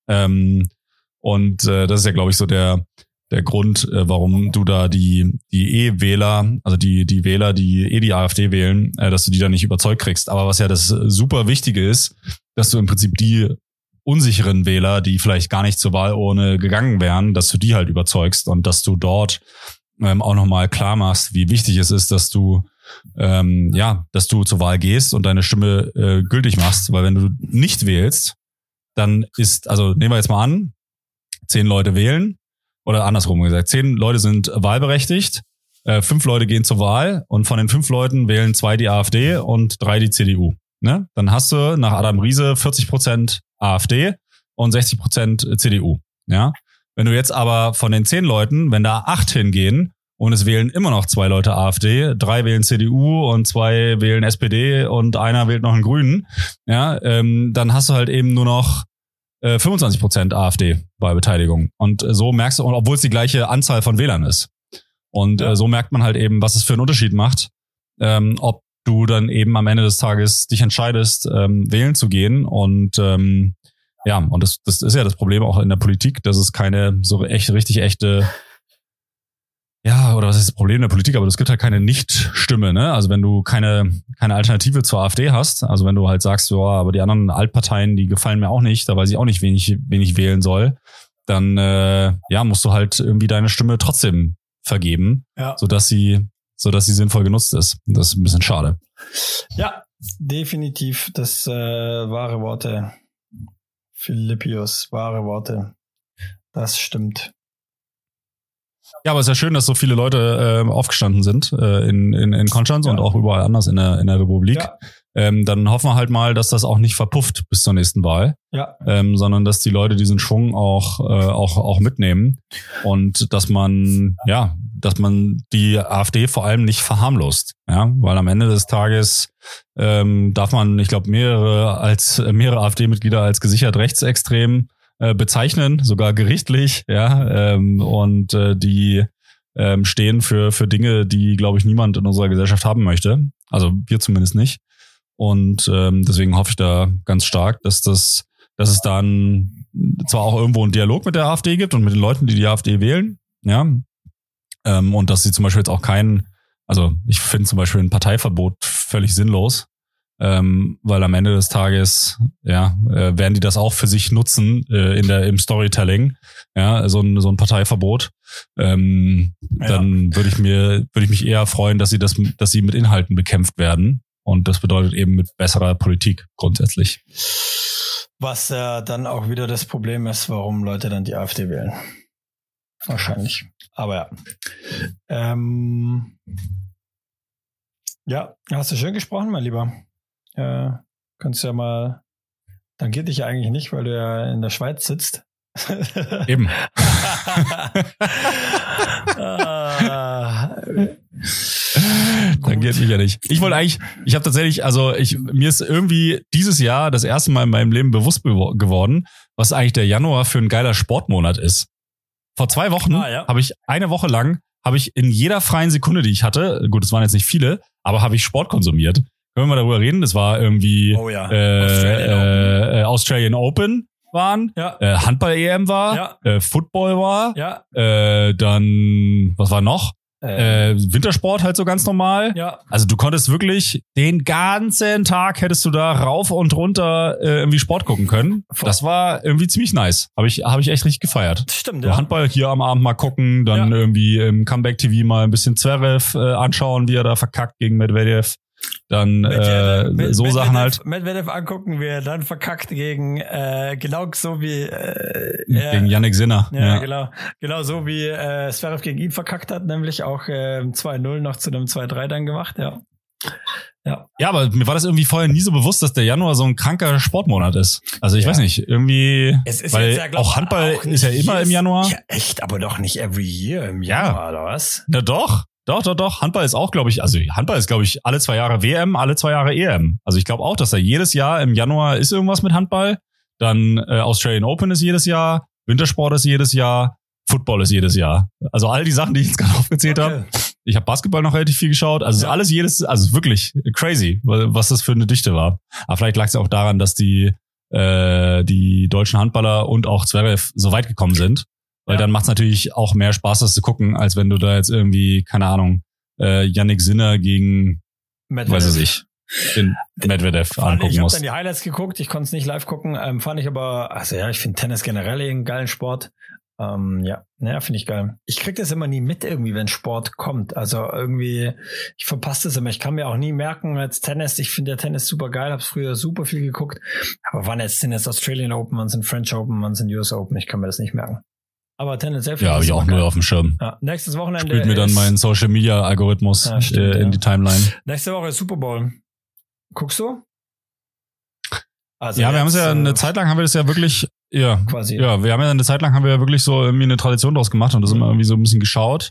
B: Ähm, und äh, das ist ja, glaube ich, so der der Grund, äh, warum du da die, die E-Wähler, also die, die Wähler, die eh die AfD wählen, äh, dass du die da nicht überzeugt kriegst. Aber was ja das super Wichtige ist, dass du im Prinzip die unsicheren Wähler, die vielleicht gar nicht zur Wahl ohne gegangen wären, dass du die halt überzeugst und dass du dort ähm, auch nochmal klar machst, wie wichtig es ist, dass du ähm, ja, dass du zur Wahl gehst und deine Stimme äh, gültig machst, weil wenn du nicht wählst, dann ist, also nehmen wir jetzt mal an, zehn Leute wählen, oder andersrum gesagt, zehn Leute sind wahlberechtigt, äh, fünf Leute gehen zur Wahl und von den fünf Leuten wählen zwei die AfD und drei die CDU. Ne? Dann hast du nach Adam Riese 40 Prozent AfD und 60 Prozent CDU. Ja? Wenn du jetzt aber von den zehn Leuten, wenn da acht hingehen und es wählen immer noch zwei Leute AfD, drei wählen CDU und zwei wählen SPD und einer wählt noch einen Grünen, ja, ähm, dann hast du halt eben nur noch 25 äh, Prozent AfD bei Beteiligung. Und äh, so merkst du, obwohl es die gleiche Anzahl von Wählern ist. Und ja. äh, so merkt man halt eben, was es für einen Unterschied macht, ähm, ob du dann eben am Ende des Tages dich entscheidest, ähm, wählen zu gehen. Und ähm, ja, und das, das ist ja das Problem auch in der Politik, dass es keine so echt richtig echte ja, oder was ist das Problem der Politik? Aber es gibt halt keine Nicht-Stimme, ne? Also wenn du keine, keine Alternative zur AfD hast, also wenn du halt sagst, ja, aber die anderen Altparteien, die gefallen mir auch nicht, da weiß ich auch nicht, wen ich, wen ich wählen soll, dann äh, ja, musst du halt irgendwie deine Stimme trotzdem vergeben, ja. sodass sie, sodass sie sinnvoll genutzt ist. Das ist ein bisschen schade.
A: Ja, definitiv. Das äh, wahre Worte. Philippius, wahre Worte. Das stimmt.
B: Ja, aber es ist ja schön, dass so viele Leute äh, aufgestanden sind äh, in, in, in Konstanz ja. und auch überall anders in der, in der Republik. Ja. Ähm, dann hoffen wir halt mal, dass das auch nicht verpufft bis zur nächsten Wahl, ja. ähm, sondern dass die Leute diesen Schwung auch, äh, auch, auch mitnehmen und dass man, ja, dass man die AfD vor allem nicht verharmlost, ja, weil am Ende des Tages ähm, darf man, ich glaube, mehrere als mehrere AfD-Mitglieder als gesichert rechtsextrem äh, bezeichnen, sogar gerichtlich, ja, ähm, und äh, die ähm, stehen für, für Dinge, die, glaube ich, niemand in unserer Gesellschaft haben möchte. Also wir zumindest nicht. Und ähm, deswegen hoffe ich da ganz stark, dass das, dass es dann zwar auch irgendwo einen Dialog mit der AfD gibt und mit den Leuten, die die AfD wählen, ja, ähm, und dass sie zum Beispiel jetzt auch keinen, also ich finde zum Beispiel ein Parteiverbot völlig sinnlos, ähm, weil am Ende des Tages ja äh, werden die das auch für sich nutzen äh, in der im Storytelling ja so ein so ein Parteiverbot. Ähm, ja. dann würde ich mir würde ich mich eher freuen dass sie das dass sie mit Inhalten bekämpft werden. Und das bedeutet eben mit besserer Politik grundsätzlich.
A: Was äh, dann auch wieder das Problem ist warum Leute dann die AfD wählen. Wahrscheinlich. Aber ja. Ähm, ja, hast du schön gesprochen, mein Lieber. Ja, kannst ja mal. Dann geht dich ja eigentlich nicht, weil du ja in der Schweiz sitzt.
B: Eben.
A: ah,
B: Dann geht mich ja nicht. Ich wollte eigentlich, ich habe tatsächlich, also ich, mir ist irgendwie dieses Jahr das erste Mal in meinem Leben bewusst geworden, was eigentlich der Januar für ein geiler Sportmonat ist. Vor zwei Wochen ah, ja. habe ich eine Woche lang, habe ich in jeder freien Sekunde, die ich hatte, gut, es waren jetzt nicht viele, aber habe ich Sport konsumiert. Können wir mal darüber reden? Das war irgendwie
A: oh ja.
B: äh, Australian, äh, Open. Äh, Australian Open waren, ja. äh, Handball-EM war, ja. äh, Football war, ja. äh, dann, was war noch? Äh, Wintersport halt so ganz normal.
A: Ja.
B: Also du konntest wirklich den ganzen Tag hättest du da rauf und runter äh, irgendwie Sport gucken können. Das war irgendwie ziemlich nice. Habe ich, hab ich echt richtig gefeiert.
A: Das stimmt,
B: So
A: ja.
B: Handball hier am Abend mal gucken, dann
A: Ja.
B: irgendwie im Comeback TV mal ein bisschen Zverev äh, anschauen, wie er da verkackt gegen Medvedev. Dann äh,
A: Medvedev-
B: so Sachen halt
A: Medvedev angucken, wie er dann verkackt gegen, äh, genau so wie, äh,
B: gegen Yannick Sinner.
A: Ja,
B: Ja,
A: genau. Genau so wie äh, Zverev gegen ihn verkackt hat, nämlich auch äh, 2-0 noch zu einem 2-3 dann gemacht, ja. Ja.
B: ja, aber mir war das irgendwie vorher nie so bewusst, dass der Januar so ein kranker Sportmonat ist. Also ich
A: Ja.
B: weiß nicht, irgendwie,
A: Es ist
B: weil
A: ja, glaub,
B: auch Handball
A: auch
B: ist ja immer im Januar.
A: Ja, echt, aber doch nicht every year im
B: Ja.
A: Januar, oder was?
B: Na doch, doch, doch, doch. Handball ist auch, glaube ich, also Handball ist, glaube ich, alle zwei Jahre WM, alle zwei Jahre EM. Also ich glaube auch, dass da jedes Jahr im Januar ist irgendwas mit Handball. Dann äh, Australian Open ist jedes Jahr, Wintersport ist jedes Jahr, Football ist jedes Jahr. Also all die Sachen, die ich jetzt gerade aufgezählt habe.
A: Okay.
B: Ich habe Basketball noch relativ viel geschaut. Also es ist
A: Ja.
B: alles jedes, also wirklich crazy, wa- was das für eine Dichte war. Aber vielleicht lag es auch daran, dass die äh, die deutschen Handballer und auch Zverev so weit gekommen sind. Weil
A: Ja.
B: dann macht es natürlich auch mehr Spaß, das zu gucken, als wenn du da jetzt irgendwie, keine Ahnung, äh, Yannick Sinner gegen,
A: Medvedev.
B: weiß ich, den Medvedev
A: Fand ich,
B: angucken
A: ich habe
B: musst.
A: dann die Highlights geguckt, ich konnte es nicht live gucken, ähm, fand ich aber, also ja, ich finde Tennis generell einen geilen Sport. Ähm, ja, naja, finde ich geil. Ich krieg das immer nie mit irgendwie, wenn Sport kommt. Also irgendwie, ich verpasse das immer. Ich kann mir auch nie merken, als Tennis, ich finde der Tennis super geil, habe früher super viel geguckt. Aber wann jetzt sind jetzt Australian Open, wann sind French Open, wann sind US Open, ich kann mir das nicht merken. Aber selbst.
B: Ja, habe ich auch null auf dem Schirm.
A: Ja, nächstes Wochenende.
B: Spielt mir dann
A: ist,
B: mein Social Media Algorithmus
A: Ja, stimmt,
B: äh, in die Timeline.
A: Nächste Woche ist Super Bowl. Guckst du? Also
B: Ja, wir haben es
A: jetzt,
B: ja eine
A: äh,
B: Zeit lang haben wir das ja wirklich, ja,
A: quasi.
B: ja, wir haben ja eine Zeit lang haben wir ja wirklich so irgendwie eine Tradition draus gemacht und das immer irgendwie so ein bisschen geschaut.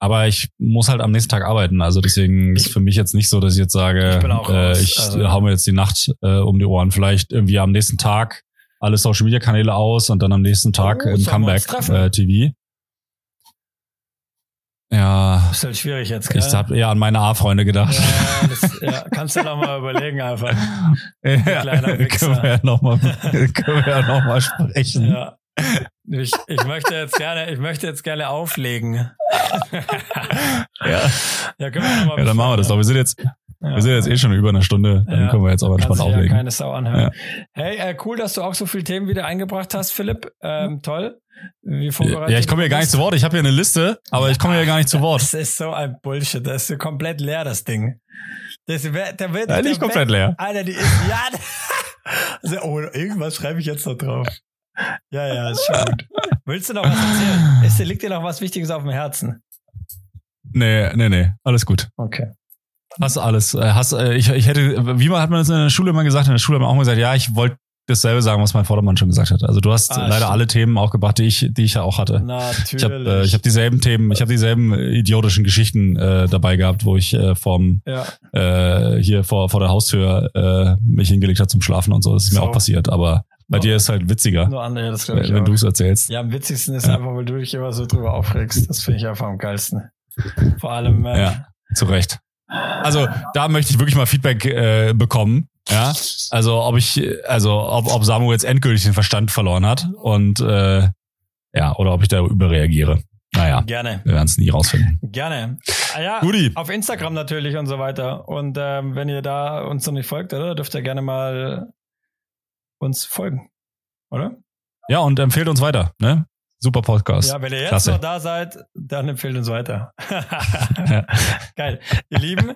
B: Aber ich muss halt am nächsten Tag arbeiten. Also deswegen ist für mich jetzt nicht so, dass ich jetzt sage,
A: Ich
B: äh, ich
A: Also-
B: hau mir jetzt die Nacht äh, um die Ohren. Vielleicht irgendwie am nächsten Tag alle Social Media Kanäle aus und dann am nächsten Tag
A: Oh,
B: im Comeback äh, TV. Ja,
A: Ist halt schwierig jetzt, gell?
B: ich habe eher an meine A-Freunde gedacht.
A: ja, das, ja, kannst du noch mal überlegen einfach.
B: Ja,
A: kleiner Wichser.
B: können wir ja nochmal können wir ja noch mal sprechen.
A: Ja. Ich, ich möchte jetzt gerne, ich möchte jetzt gerne auflegen.
B: Ja.
A: Ja, können wir noch mal
B: Ja, dann machen wir das doch. Wir sind jetzt,
A: Ja.
B: wir sind jetzt eh schon über eine Stunde. Dann
A: Ja.
B: können wir jetzt aber
A: Kann
B: entspannt
A: sich ja
B: auflegen.
A: keine Sau anhören. Hey, äh, cool, dass du auch so viele Themen wieder eingebracht hast, Philipp. Ähm, toll.
B: Ja, ich komme hier gar nicht zu Wort. Ich habe hier eine Liste, aber ich komme hier gar nicht zu Wort.
A: Das ist so ein Bullshit. Das ist komplett leer, das Ding. Das wär, der wird,
B: Ja,
A: der
B: nicht komplett leer.
A: Alter, die ist, ja. Also, oh, irgendwas schreibe ich jetzt noch drauf. Ja, ja, ist schon gut. Willst du noch was erzählen? Ist, liegt dir noch was Wichtiges auf dem Herzen?
B: Nee, nee, nee. Alles gut.
A: Okay.
B: Hast alles. äh, Hast, äh, ich, ich hätte, wie man hat man das in der Schule immer gesagt? In der Schule haben wir auch immer gesagt, ja, ich wollte dasselbe sagen, was mein Vordermann schon gesagt hat. Also du hast
A: Ah,
B: leider
A: stimmt.
B: alle Themen auch gebracht, die ich, die ich ja auch hatte.
A: Natürlich.
B: Ich habe äh, ich hab dieselben Themen, ich habe dieselben idiotischen Geschichten äh, dabei gehabt, wo ich äh, vom
A: ja.
B: äh, hier vor, vor der Haustür äh, mich hingelegt habe zum Schlafen und so. Das ist mir
A: So.
B: auch passiert, aber bei
A: Nur-
B: dir ist halt witziger,
A: Nur andere,
B: wenn, du es erzählst.
A: Ja, am witzigsten ist
B: Ja.
A: einfach, weil du dich immer so drüber aufregst. Das finde ich einfach am geilsten. Vor allem, äh,
B: Ja. Zu Recht. Also da möchte ich wirklich mal Feedback äh, bekommen. Ja, also ob ich, also ob, ob Samu jetzt endgültig den Verstand verloren hat und äh, ja, oder ob ich da überreagiere. Naja,
A: gerne.
B: wir werden es nie rausfinden.
A: Gerne. Ah, ja,
B: Guti.
A: auf Instagram natürlich und so weiter. Und ähm, wenn ihr da uns noch nicht folgt, oder, dürft ihr gerne mal uns folgen. Oder?
B: Ja, und empfehlt uns weiter, ne? Super Podcast.
A: Ja, wenn ihr jetzt
B: Klasse.
A: noch da seid, dann empfehlt uns weiter.
B: Ja.
A: Geil. Ihr Lieben,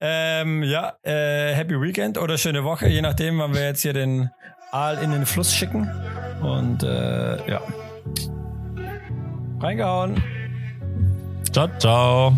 A: ähm, ja, äh, Happy Weekend oder schöne Woche, je nachdem, wann wir jetzt hier den Aal in den Fluss schicken. Und äh, ja. Reingehauen.
B: Ciao, ciao.